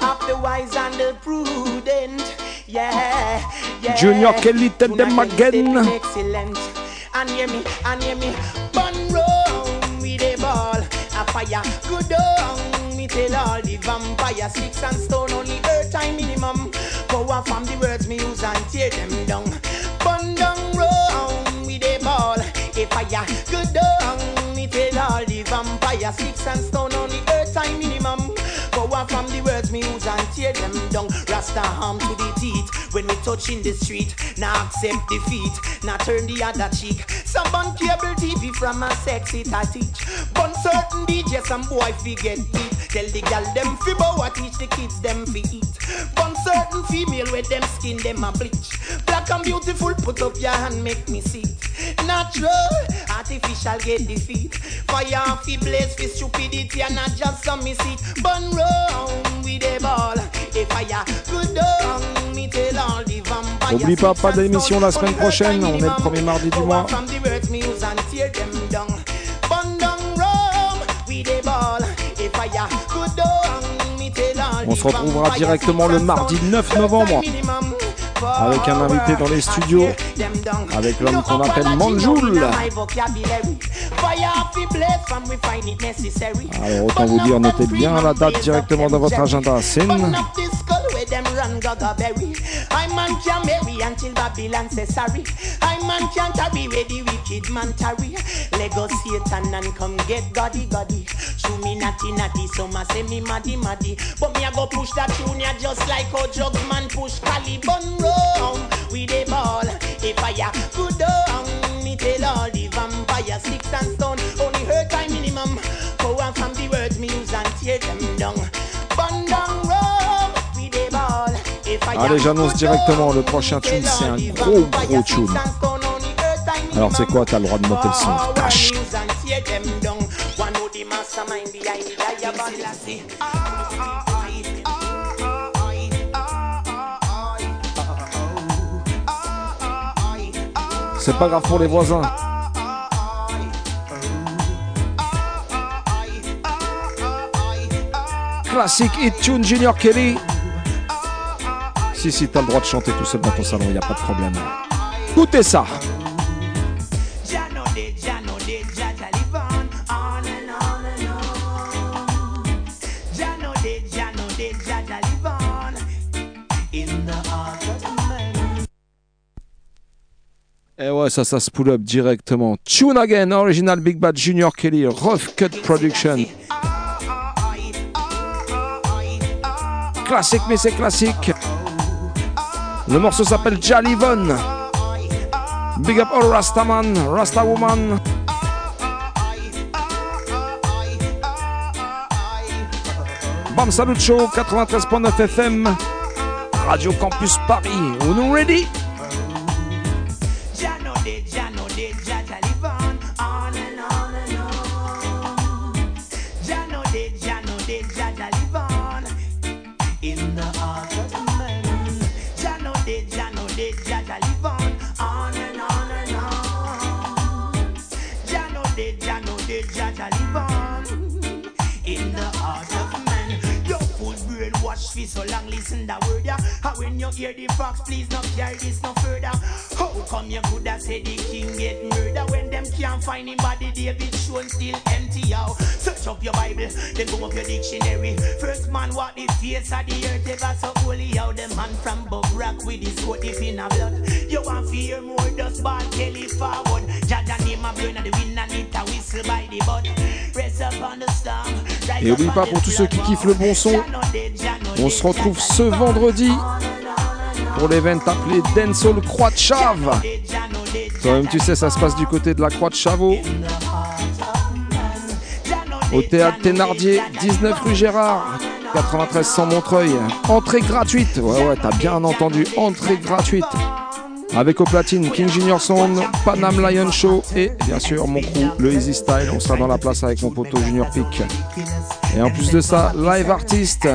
of the wise and the prudent. Yeah, yeah. Junior Kelly, tell them again. Excellent. And hear me, and hear me. Bun roll with a ball. A fire good down. Me tell all the vampire six and stone only earth time minimum. Power from the words me use and tear them down. Bun down round with a ball. A fire good down. Me tell all the vampire six and stone only earth time minimum. Power from the words me use and tear them down. Rasta harm to the when we touch in the street. Now accept defeat, now turn the other cheek. Some bun cable TV from a sexy I teach. Bun certain DJ, some boy forget beat. Tell the gal them fi bow, I teach the kids them fi eat. Bun certain female with them skin them a bleach. Black and beautiful, put up your hand, make me see it. Natural, artificial get defeat. Fire fi blaze fi stupidity and not just some miss it. Bun round with a ball. A fire good down, N'oublie pas, pas d'émission la semaine prochaine, on est le premier mardi du mois. On se retrouvera directement le mardi 9 novembre avec un invité dans les studios, avec l'homme qu'on appelle Manjoul. Alors autant vous dire, notez bien la date directement dans votre agenda. Where them run come get goddy goddy. Maddy. But me go push that just like man push round with a ball. If I a good down, me tell all the vampire six and stone. Only her time minimum. Power from the words me use and tear them down. Bun down road with a ball. If I a Allez, j'annonce directement le prochain tune, c'est un gros gros tune. Alors c'est quoi, t'as le droit de monter le son? Tâche. C'est pas grave pour les voisins. Classique hit tune Junior Kelly. Si, si, t'as le droit de chanter tout seul dans ton salon, y a pas de problème. Écoutez ça. Et ouais, ça, ça se pull up directement. Tune Again, original Big Bad Junior Kelly, Rough Cut Production. Classique, mais c'est classique. Le morceau s'appelle Jalivon. Big up all Rastaman, Rasta Woman. Bam Salut Show, 93.9 FM. Radio Campus Paris. On nous ready? Fi so long listen the word ya And when you hear the fox please not carry this no further. How come you coulda say the king get murdered When them can't find him? Body David shown still empty out Search up your bible then go up your dictionary. First man walk the face of the earth ever so holy How them man from Bob Rock with his coat if in a blood. You want to hear more dust ball Kelly forward. Jaja Et oublie pas pour tous ceux qui kiffent le bon son, on se retrouve ce vendredi pour l'event appelé Dancehall Croix de Chave. Toi-même tu sais, ça se passe du côté de la Croix de Chavaux. Au théâtre Thénardier, 19 rue Gérard, 93 100 Montreuil. Entrée gratuite. Ouais, ouais, t'as bien entendu, entrée gratuite. Avec au platine King Junior Sound, Panam Lion Show et bien sûr mon crew, le Easy Style. On sera dans la place avec mon poteau Junior Peak. Et en plus de ça, live artiste,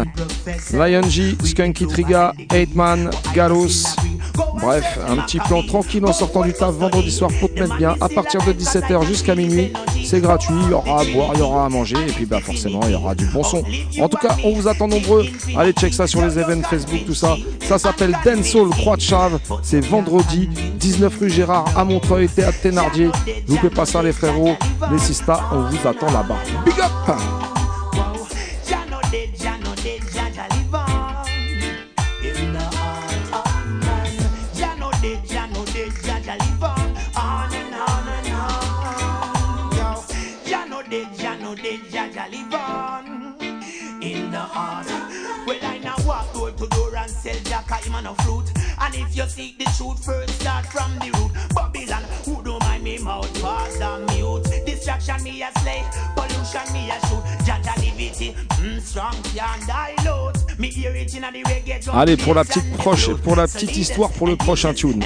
Lion G, Skunky Triga, 8man, Gallows. Bref, un petit plan tranquille en sortant du taf vendredi soir pour te mettre bien à partir de 17h jusqu'à minuit. C'est gratuit, il y aura à boire, il y aura à manger, et puis bah forcément, il y aura du bon son. En tout cas, on vous attend nombreux. Allez, check ça sur les événements Facebook, tout ça. Ça s'appelle Dancehall Croix de Chave. C'est vendredi, 19 rue Gérard à Montreuil, théâtre Thénardier. Vous pouvez pas ça, les frérots, les sistas, on vous attend là-bas. Big up! On in the heart. Well, I now walk door to door and sell Jack him on a fruit. And if you seek the truth, first start from the root. Babylon, who don't mind me mouth, fast and mute. Distraction me a slay, pollution me a shoot. Jaja liberty, mm, strong can dilute. Me hear it in the reggae. Allez, pour la petite proche, pour la petite histoire pour le prochain tune.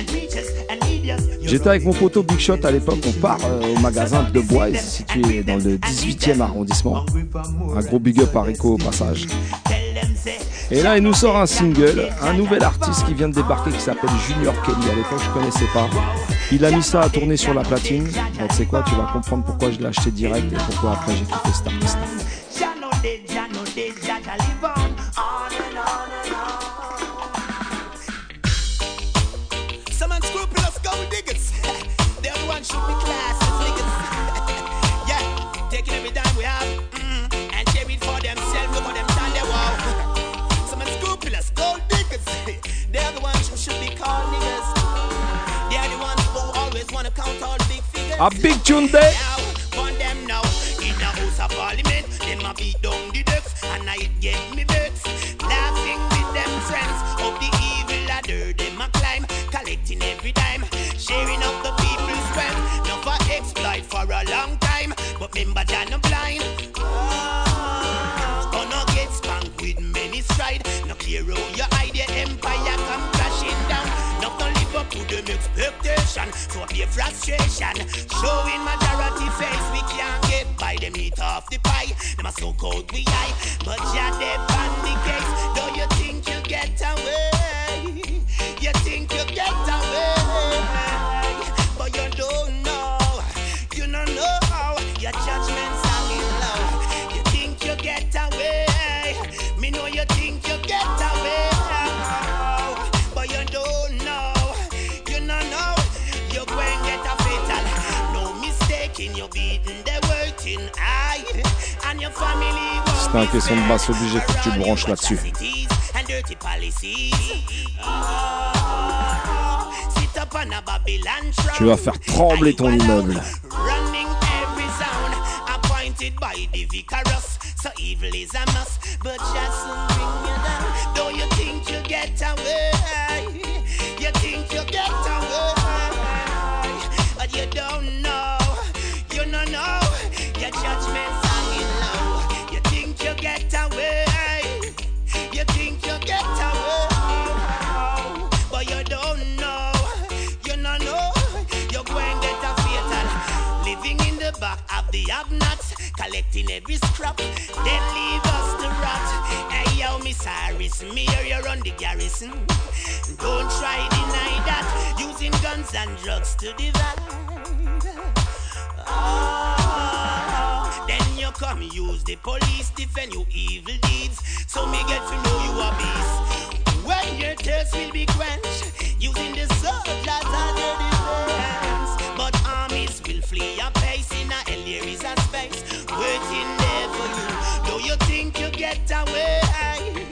J'étais avec mon poteau Big Shot à l'époque, on part euh, au magasin de Bois, situé dans le 18e arrondissement. Un gros big up à Rico au passage. Et là, il nous sort un single, un nouvel artiste qui vient de débarquer qui s'appelle Junior Kelly. À l'époque, je connaissais pas. Il a mis ça à tourner sur la platine. Donc, sais quoi, tu vas comprendre pourquoi je l'ai acheté direct et pourquoi après j'ai kiffé cet artiste. Shoot me classes, niggas. [laughs] yeah, taking every dime we have mm, and share it for themselves. Look at them stand there, wow. [laughs] Some unscrupulous gold diggers. [laughs] They're the ones who should be called niggas. They're the ones who always want to count all big figures. A big tune day. Now, them now, in the House of Parliament, them a beat down the decks, and I get me vex. Laughing with them friends of the evil ladder, them a climb, collecting every dime, sharing up the exploit for a long time, but remember John no blind. Ah, gonna get spanked with many stride. No you hide your empire come crashing down. Not to live up to them expectation, so be frustration. Showing majority face, we can't get by them eat off the pie. Them a so cold we eye, but yeah, they on the case. Si t'as un caisson de basse obligé, que tu branches là-dessus. Tu vas faire trembler ton immeuble. Collecting every scrap, then leave us to rot. Hey yo, Miss Harris, me or you run the garrison. Don't try deny that. Using guns and drugs to divide. Ah, then you come use the police defend your evil deeds. So me get to know you a beast. When your thirst will be quenched, using the soldiers as your defense. Will flee a pace in a hell there is a space waiting there for you. Though you think you get away,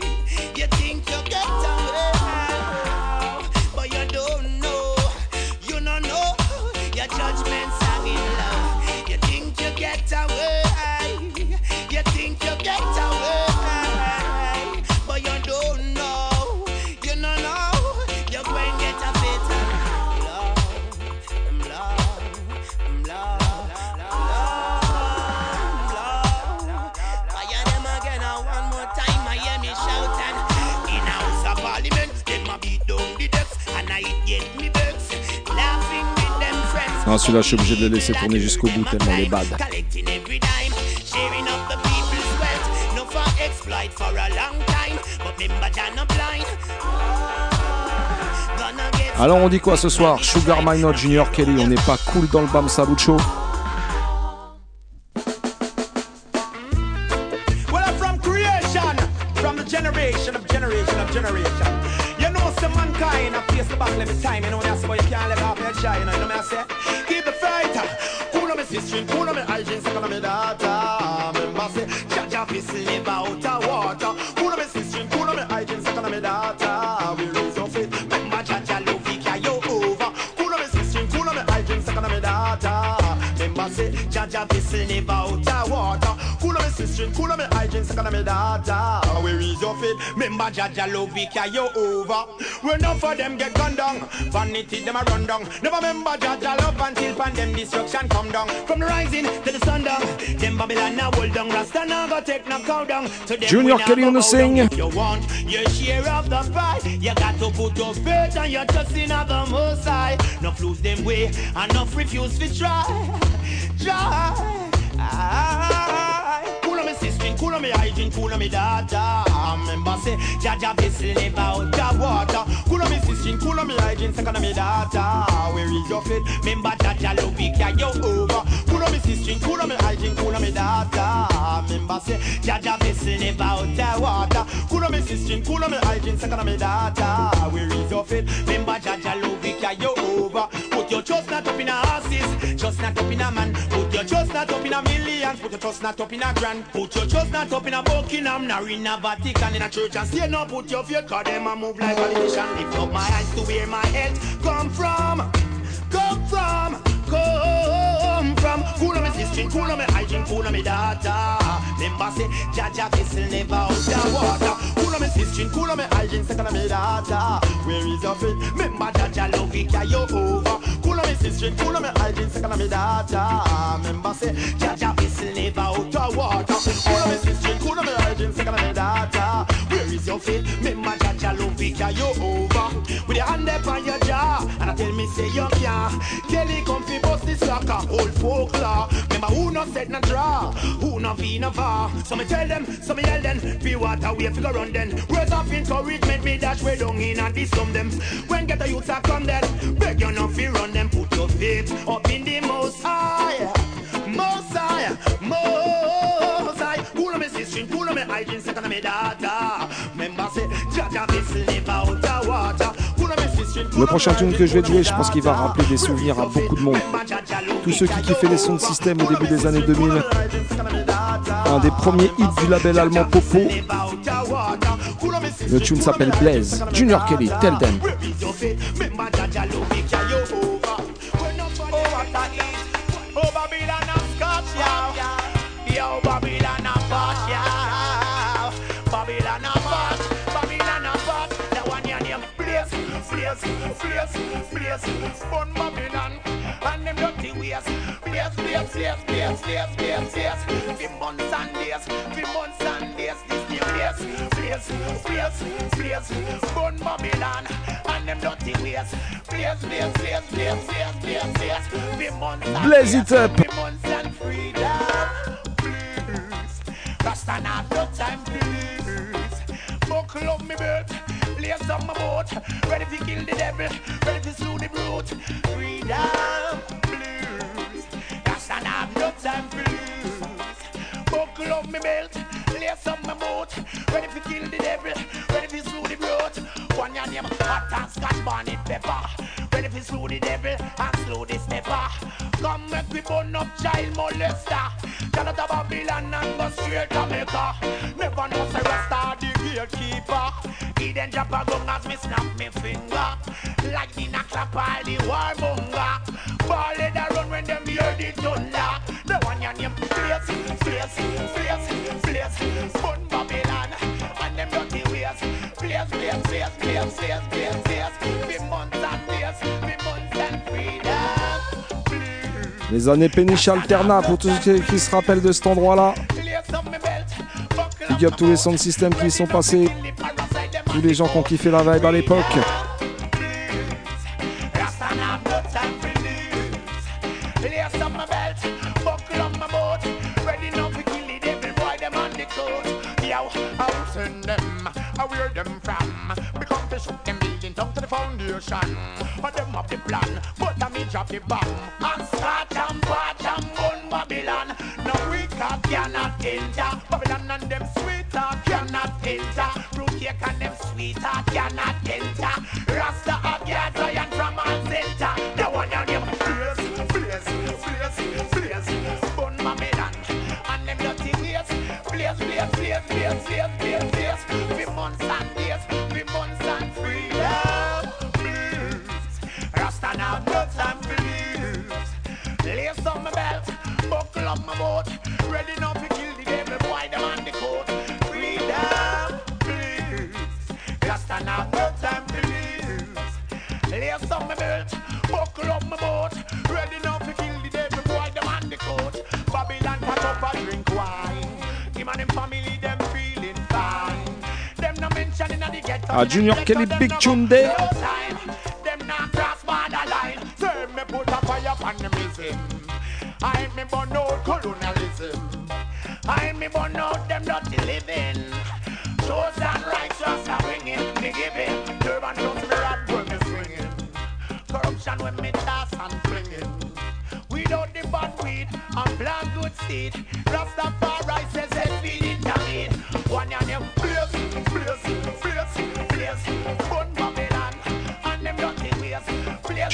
Non, celui-là, je suis obligé de le laisser tourner jusqu'au bout tellement il est bad. Alors on dit quoi ce soir? Sugar Minot Junior Kelly, on n'est pas cool dans le Bam Salucho Jaja love, he carry you over. When enough of them get gunned down, vanity them a run down. Never remember Jaja love until pan them destruction come down. From the rising to the sundown, them Babylon now hold down. Rasta now go take no cow down. To them Junior we Kelly on the sing. If you want your share of the pie, you got to put your faith and your trust in the Most High. Enough lose them way, enough refuse to try, try. Aye. Me sister, cool on me hygiene, cool me daughter. Remember say, Jaja vessel never out water. Cool me sister, cool me hygiene, second on me daughter. Where is your faith? Remember Jaja love we you over. Cool me sister, cool me hygiene, cool me daughter. Remember say, Jaja vessel never out water. Cool me sister, cool me hygiene, second on me daughter. Where is your faith? Remember Jaja love we you over. Put your trust not up in a horses, trust not up in a man. Put your trust not up in a millions, put your trust not up in a grand. Put your trust not up in a Buckingham, nor in a Vatican, in a church and stay no put your faith, cause them a move like politician. Lift up my eyes to where my head come from, come from, come from. Cool on me sister, cool on me hygiene, cool on me daughter. Remember say, Jaja vessel never out the water. Cool on me sister, cool on me hygiene, second on me daughter. Where is your faith? Remember Jaja love it, carry you over. Cool on me sister, cool on me hygiene, second on me daughter. Remember say, Jaja vessel never out the water. Cool on me sister, cool on me hygiene, second on me daughter. Is your faith? Remember Jaja love it, carry you over. With your hand up on your jaw, and I tell me say you can. Kelly come fi bust the sucker, old folklore. Remember who no set no draw, who no be no var. So me tell them, so me yell them, fi water way fi go run them. Words of encouragement me dash way down in and disum them. When get the youths a come then, beg you no fi run them. Put your faith up in the most high, most high, most high. Cool on me sister, cool on me hygiene, second on me daughter. Le prochain tune que je vais jouer, je pense qu'il va rappeler des souvenirs à beaucoup de monde. Tous ceux qui kiffaient les sons de système au début des années 2000. Un des premiers hits du label allemand Popo. Le tune s'appelle Blaze. Junior Kelly, Tell Them. Blaze, Blaze. Fun Babylon and them dirty ways. Blaze, Blaze, Blaze, Blaze, Blaze, Blaze, Blaze. For months and days, for months and days, this new place. Blaze, Blaze, Blaze. Fun Babylon and them dirty ways. Blaze, Blaze, Blaze, Blaze, Blaze, Blaze, Blaze. For months and Blaze it up. For months and freedom. Please, Rasta not no time, please. Buckle up me belt, lace on my boat. Ready to kill the devil, ready to slew the brute. Freedom, blues. Rasta not no time, please. Buckle up me belt, lace on my boat. Ready to kill the devil, ready to slew the brute. One your name, hot and scotch bonnet pepper. Ready to slew the devil and slew the stepper. Come make we burn up child molester. Turn out of Babylon and go straight to Mecca. Never know say Rasta the gatekeeper. He then drop a gun as me snap me finger. Lightning a clap all the warmonger. Ball head a run when them hear the thunder. The one your name Blaze, Blaze, Blaze, Les années péniches Alterna pour tous ceux qui se rappellent de cet endroit-là. Big up tous les sound systems qui y sont passés. Tous les gens qui ont kiffé la vibe à l'époque. Kelly, Big Tune Day.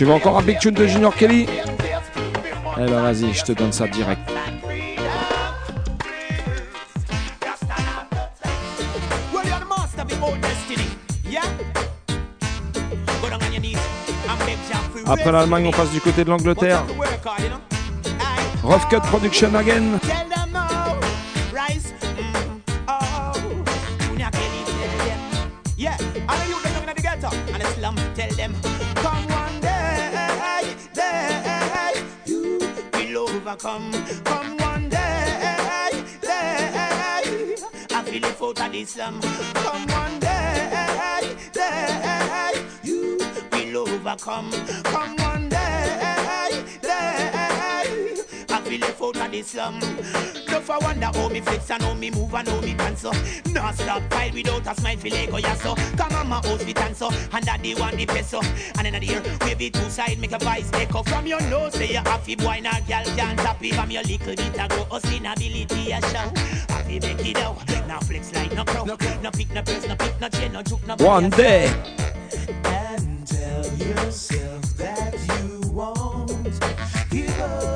Tu veux encore un big tune de Junior Kelly Eh ben vas-y, je te donne ça direct. Après l'Allemagne, on passe du côté de l'Angleterre. Rough Cut Production again. Overcome. Come one day, day, I feel it out of the. Come one day, day, you will overcome. Come one day, day. I feel left out of the slum. Just I wonder how me flex and how me move and how me dance so. No stop fight without a smile feel like oh so. Come on my house fit and so, and daddy want the peso. And in the ear wave it two side make a voice echo from your nose. Say you happy boy now girl can't tap it from your little bit of grow oh, us inability a show. Happy make it out. Now flex like no crow. No pick no purse, no pick no chain, no juke, no One day. and tell yourself that you won't give up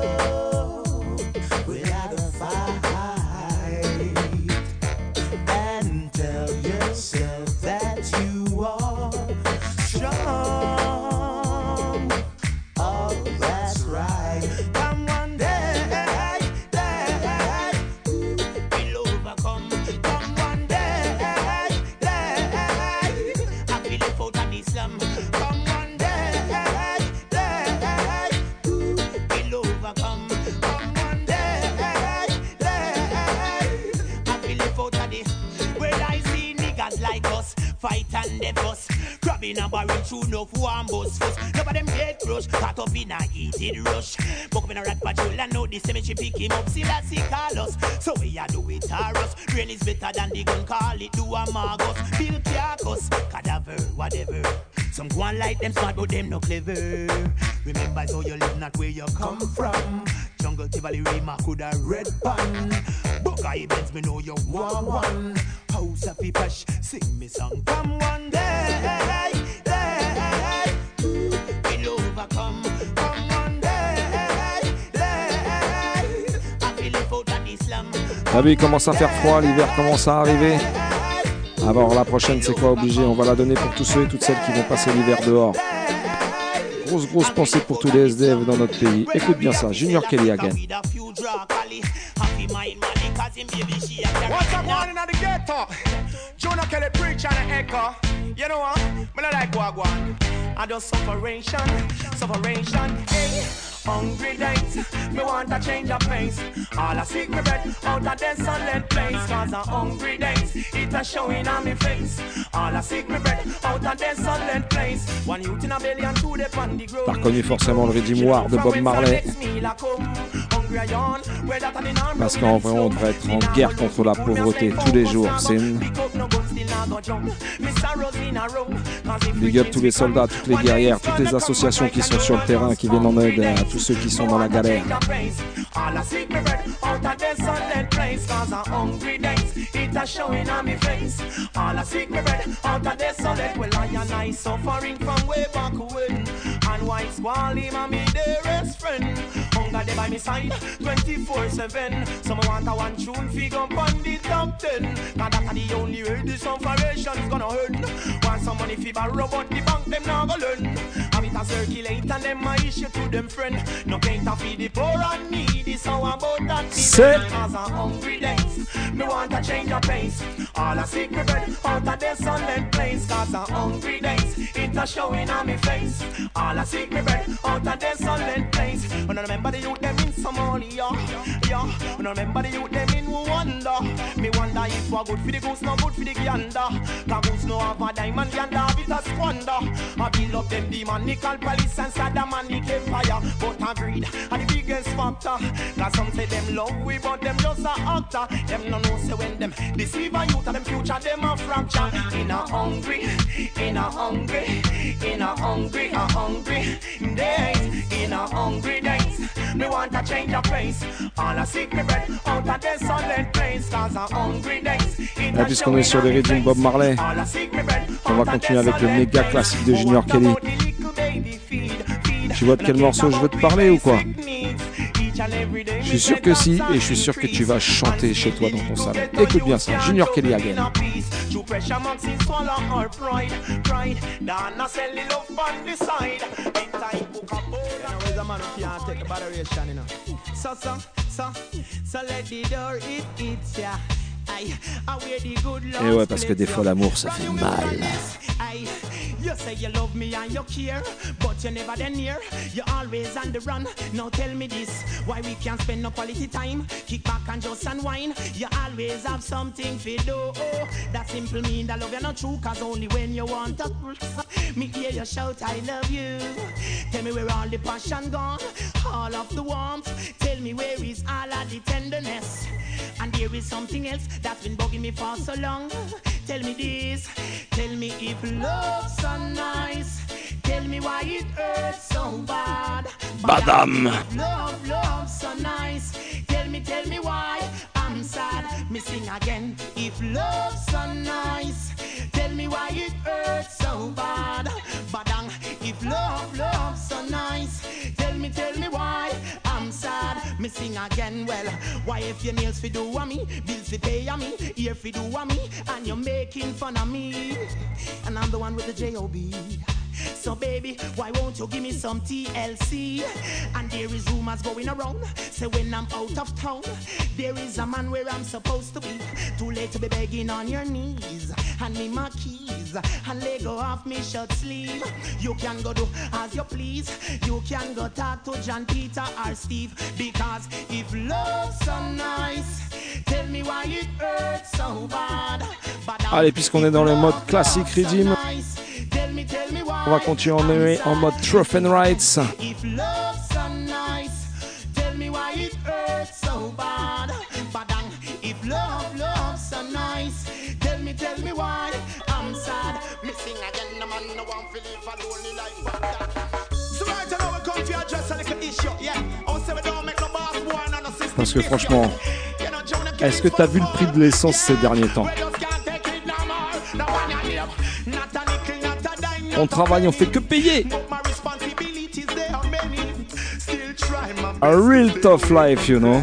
Grabbing a barrel through no one bus fuss. None of them get crushed, caught up in a heated rush. Buck up in a rat patrol and know the cemetery pick him up. See that see Carlos. So we a do it Taurus. Rain is better than the gun, call it do a Margus. Bill Carcus, cadaver, whatever. Some go on like them smart, but them no clever. Remember how you live, not where you come from. Jungle Tivoli Rima could a red pan. Buckeye events, me know you one. House of Pesh, sing me song. Come one day, day, we'll overcome. I. La vie commence à faire froid, l'hiver commence à arriver. Alors la prochaine, c'est quoi obligé On va la donner pour tous ceux et toutes celles qui vont passer l'hiver dehors. Grosse, grosse pensée pour tous les SDF dans notre pays. Écoute bien ça, Junior Kelly again. Hungry days. Me want a change of pace. All I seek me bread out of desolate place. Cause a hungry days, it a showing on me face. All I seek me bread out of desolate place. One youth in a belly and two dep on the ground. T'as reconnu forcément le Redeemoir de Bob Marley. Parce qu'en vrai, on devrait être en guerre contre la pauvreté tous les jours. C'est une... Big up tous les soldats, toutes les guerrières, toutes les associations qui sont sur le terrain, qui viennent en aide à tous ceux qui sont dans la galère. All I seek me bread out of desolate place Cause I'm hungry days, it a showing on me face All I seek me bread out of desolate Well I and I suffering from way back when And why squall him and me dearest friend. Hunger they by me side 24-7 Some want a one tune figure on the top 10 Cause that's the only way this operation's gonna earn Want some money fi borrow but the bank them not go learn. Have it a circulate and them a issue to them friend. No paint a feed the poor and needy how about that Cause I'm hungry days Me want to change your pace. All I seek me bread out of this sunlit place. Cause I'm hungry days It a showing on me face. All I seek me bread out of this sunlit place. When I remember the youth them in Somalia Yeah. When I remember the youth them in Rwanda. Me wonder if what good for the goose no good for the gander. Cause goose no have a diamond gander have it a squander. I build up them demonical police and Saddamanic empire. But I greed are the biggest factor. Cause some say them love we but them just a actor. Them no know say when them deceive a youth and them future them a fracture. In a hungry, in a hungry, in a hungry, a hungry days. In a hungry days Me want to change a place All I seek me bread out of this solid place Cause a hungry days It a Puisqu'on est sur me rythmes Bob. Marley, on va continuer avec le méga classique de Junior Kelly. Tu vois de quel morceau je veux te parler ou quoi Je suis sûr que si, et je suis sûr que tu vas chanter chez toi dans ton salon. Écoute bien ça, Junior Kelly again. True pressure maxi swallow our pride, pride. Dana sell the love on the side. Big time book a can't take the botheration, you know? So, so, so, so let the door it hits ya. Aye, I wear the good Et love ouais, parce que des fois l'amour ça fait mal. You say you love me and you care, but you never then near. You're always on the run. Now tell me this, why we can't spend no quality time? Kick back and just unwind. You always have something to do. That simple mean that love you not true, cause only when you want to. Me hear you shout, I love you. Tell me where all the passion gone, all of the warmth. Tell me where is all of the tenderness. And there is something else that's been bugging me for so long. Tell me this, tell me if love's so nice. Tell me why it hurts so bad. Badam. Love, love so nice. Tell me, tell me why I'm sad. Me sing again. If love's so nice, tell me why it hurts so bad. Sing again. Well, why if your nails fi do a me, bills fi pay a me, ear fi do a me, and you're making fun of me, and I'm the one with the J O B. So baby, why won't you give me some TLC? And there is rumors going around. Say when I'm out of town, there is a man where I'm supposed to be. Too late to be begging on your knees. Hand me my keys and let go off me shirt sleeve. You can go do as you please. You can go talk to John Peter or Steve. Because if love's so nice, tell me why it hurts so bad. But Allez, puisqu'on est dans le mode classique Redeem, On va continuer en mode Truth and Rights. Parce que franchement, est-ce que t'as vu le prix de l'essence ces derniers temps? On travaille, on fait que payer. A real tough life, you know.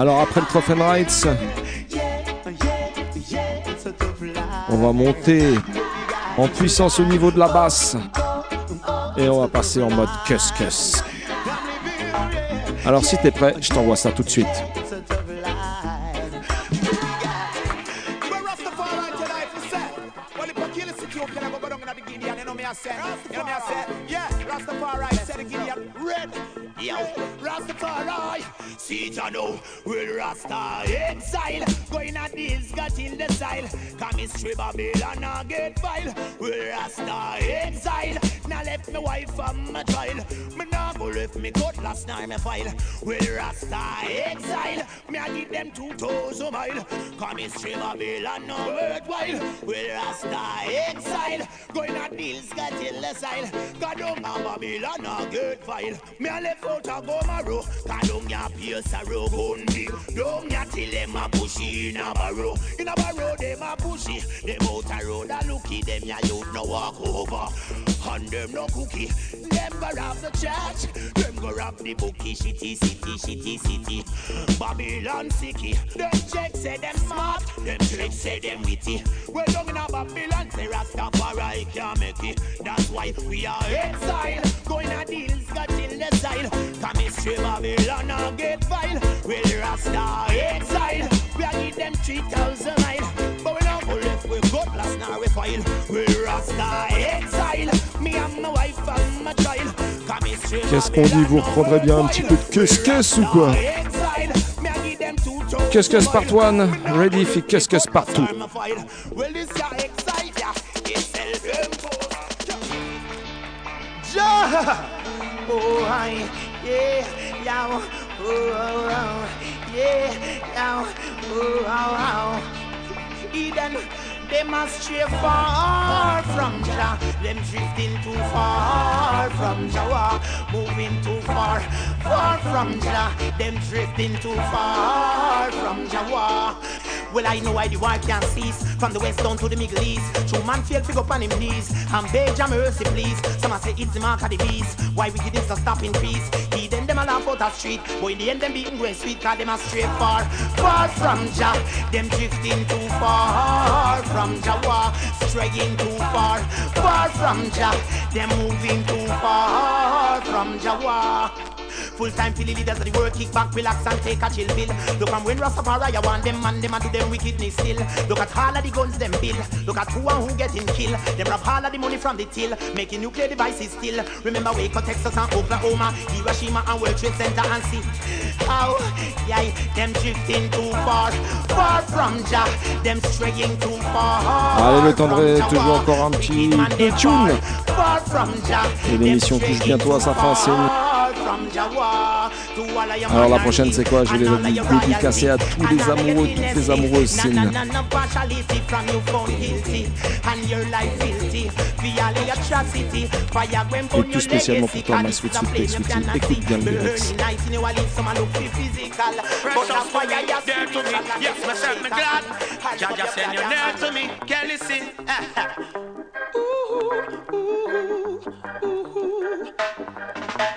Alors après le Trophy Rights, on va monter en puissance au niveau de la basse. Et on va passer en mode cuss-cuss. Alors si t'es prêt, je t'envoie ça tout de suite. Me file, will Rasta exile, me I give them 2,000 mile, come history Babylon, no worthwhile, will Rasta exile, going at this, got the style, God don't Babylon, I get vile, me I left out a go marrow, cause don't ya pierce a gun me, don't ya till them a pushy in a barrow, in a barrow them a pushy, them out a road a looky, them ya youth no walk over, and them no cookie, them go rob the church, them go rob the bookie, shitty city, shitty city, Babylon sicky, them check say them smart, them trick say them witty, well down in a Babylon. Say Rastafari can't make it, that's why we are exile, going a deals, got in the style, come history Babylon and get vile, well Rasta exile, we a give them 3,000 mile, but Qu'est-ce qu'on dit Vous reprendrez bien un petit peu de qu'est-ce ou quoi Qu'est-ce part 1, ready for qu'est-ce part 2. Them a stray far from Jah, them drifting too far from Jah, moving too far, far from Jah, them drifting too far from Jah. Well, I know why the war can't cease. From the west down to the Middle East. True man fail pick up on him knees. And beg Jah mercy please. Some a say it's the mark of the beast. Why wickedness not stop in peace? He them them a laugh out the street. But in the end them beating going sweet Cause them a stray far. Far from Jah Them drifting too far from Jah Straying too far. Far from Jah Them moving too far from Jah Full time for the leaders of the world, kick back, relax and take a chill pill. Look and when Rastafari, want them man, them and do them wickedness still. Look at all of the guns them bill. Look at who and who getting killed. Them rob all of the money from the till, making nuclear devices still. Remember Waco, Texas and Oklahoma, Hiroshima and World Trade Center and see how, yeah, them drifting too far, far from Jah. Them straying too far. Allez, le temps de toujours encore un petit de tune. Et l'émission touche bientôt à sa fin, c'est Alors la prochaine c'est quoi? Je vais les dédicacer à tous les amoureux, toutes les amoureuses. Et tout spécialement pour toi, my sweet sweet sweet sweetie. Écoute bien le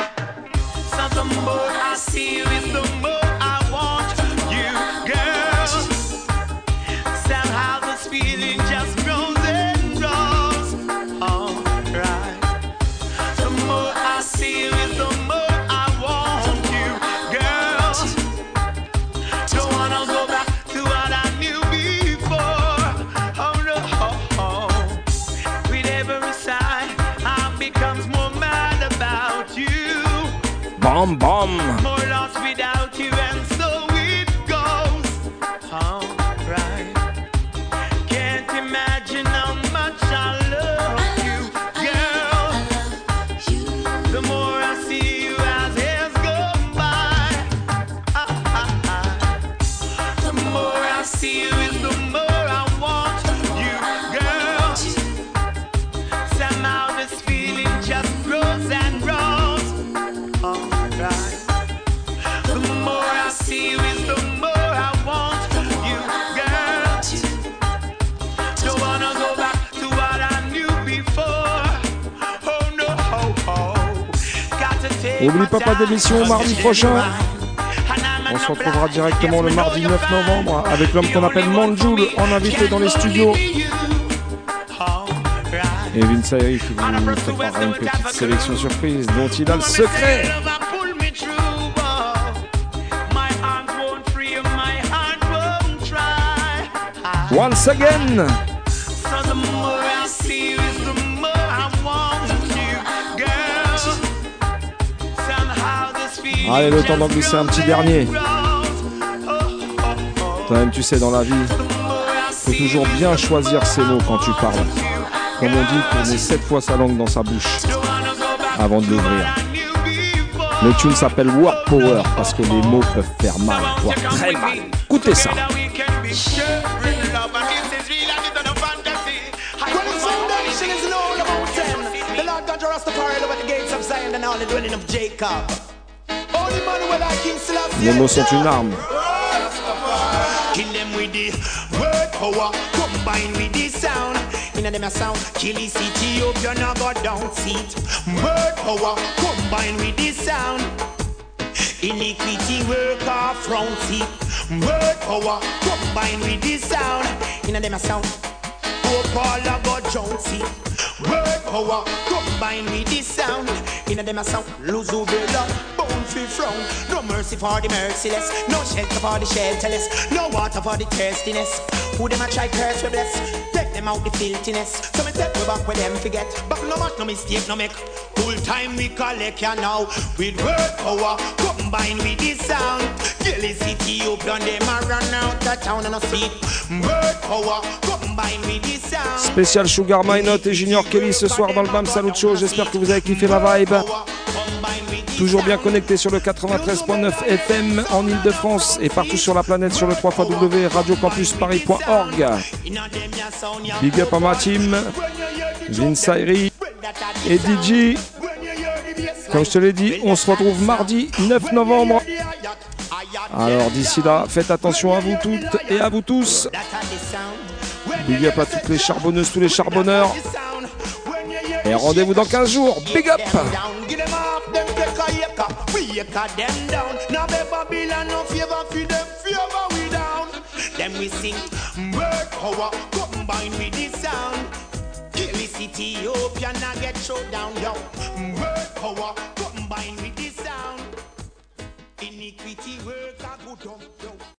[laughs] I see you, is the more Bam bam N'oublie pas, pas d'émission mardi prochain. On se retrouvera directement le mardi 9 novembre avec l'homme qu'on appelle Manjoul en invité dans les studios. Et Vince qui vous préparera une petite sélection surprise dont il a le secret. Pull me Allez, le temps d'en glisser un petit dernier. Toi-même, tu sais, dans la vie, faut toujours bien choisir ses mots quand tu parles. Comme on dit, tourner sept fois sa langue dans sa bouche avant de l'ouvrir. Le tune s'appelle Word Power parce que les mots peuvent faire mal, voire très mal. Écoutez ça. Only man who like King Selassie. Les mots sont une arme. Kill them with the word power, combine with the sound. In them a sound, kill the city up, you not go down seat. Word power, combine with the sound. Iniquity work off front seat. Word power, combine with the sound. In them a sound, hope all a go down seat. Word power, combine with the sound. In them a sound, lose bone No mercy for the merciless, no shelter for the shelterless, no water for the thirstiness. Who them a try? Take them out the filthiness. So me back with them forget. But no much no mistake no make. Full time we collect ya now with the sound. Spécial Sugar Minot et Junior Kelly ce soir dans le BAM Salut Show. J'espère que vous avez kiffé la vibe. Toujours bien connecté sur le 93.9 FM en Ile-de-France et partout sur la planète sur le 3 radiocampusparis.org. Big up à ma team, Vince Ayri et DJ. Comme je te l'ai dit, on se retrouve mardi 9 novembre. Alors d'ici là, faites attention à vous toutes et à vous tous. Big up à toutes les charbonneuses, tous les charbonneurs. Et rendez-vous dans 15 jours. Big up acre them down. Now be Babylon no favor for them, favor we down. Then we sing word power combined with the sound. City up, you not get shut down, yo.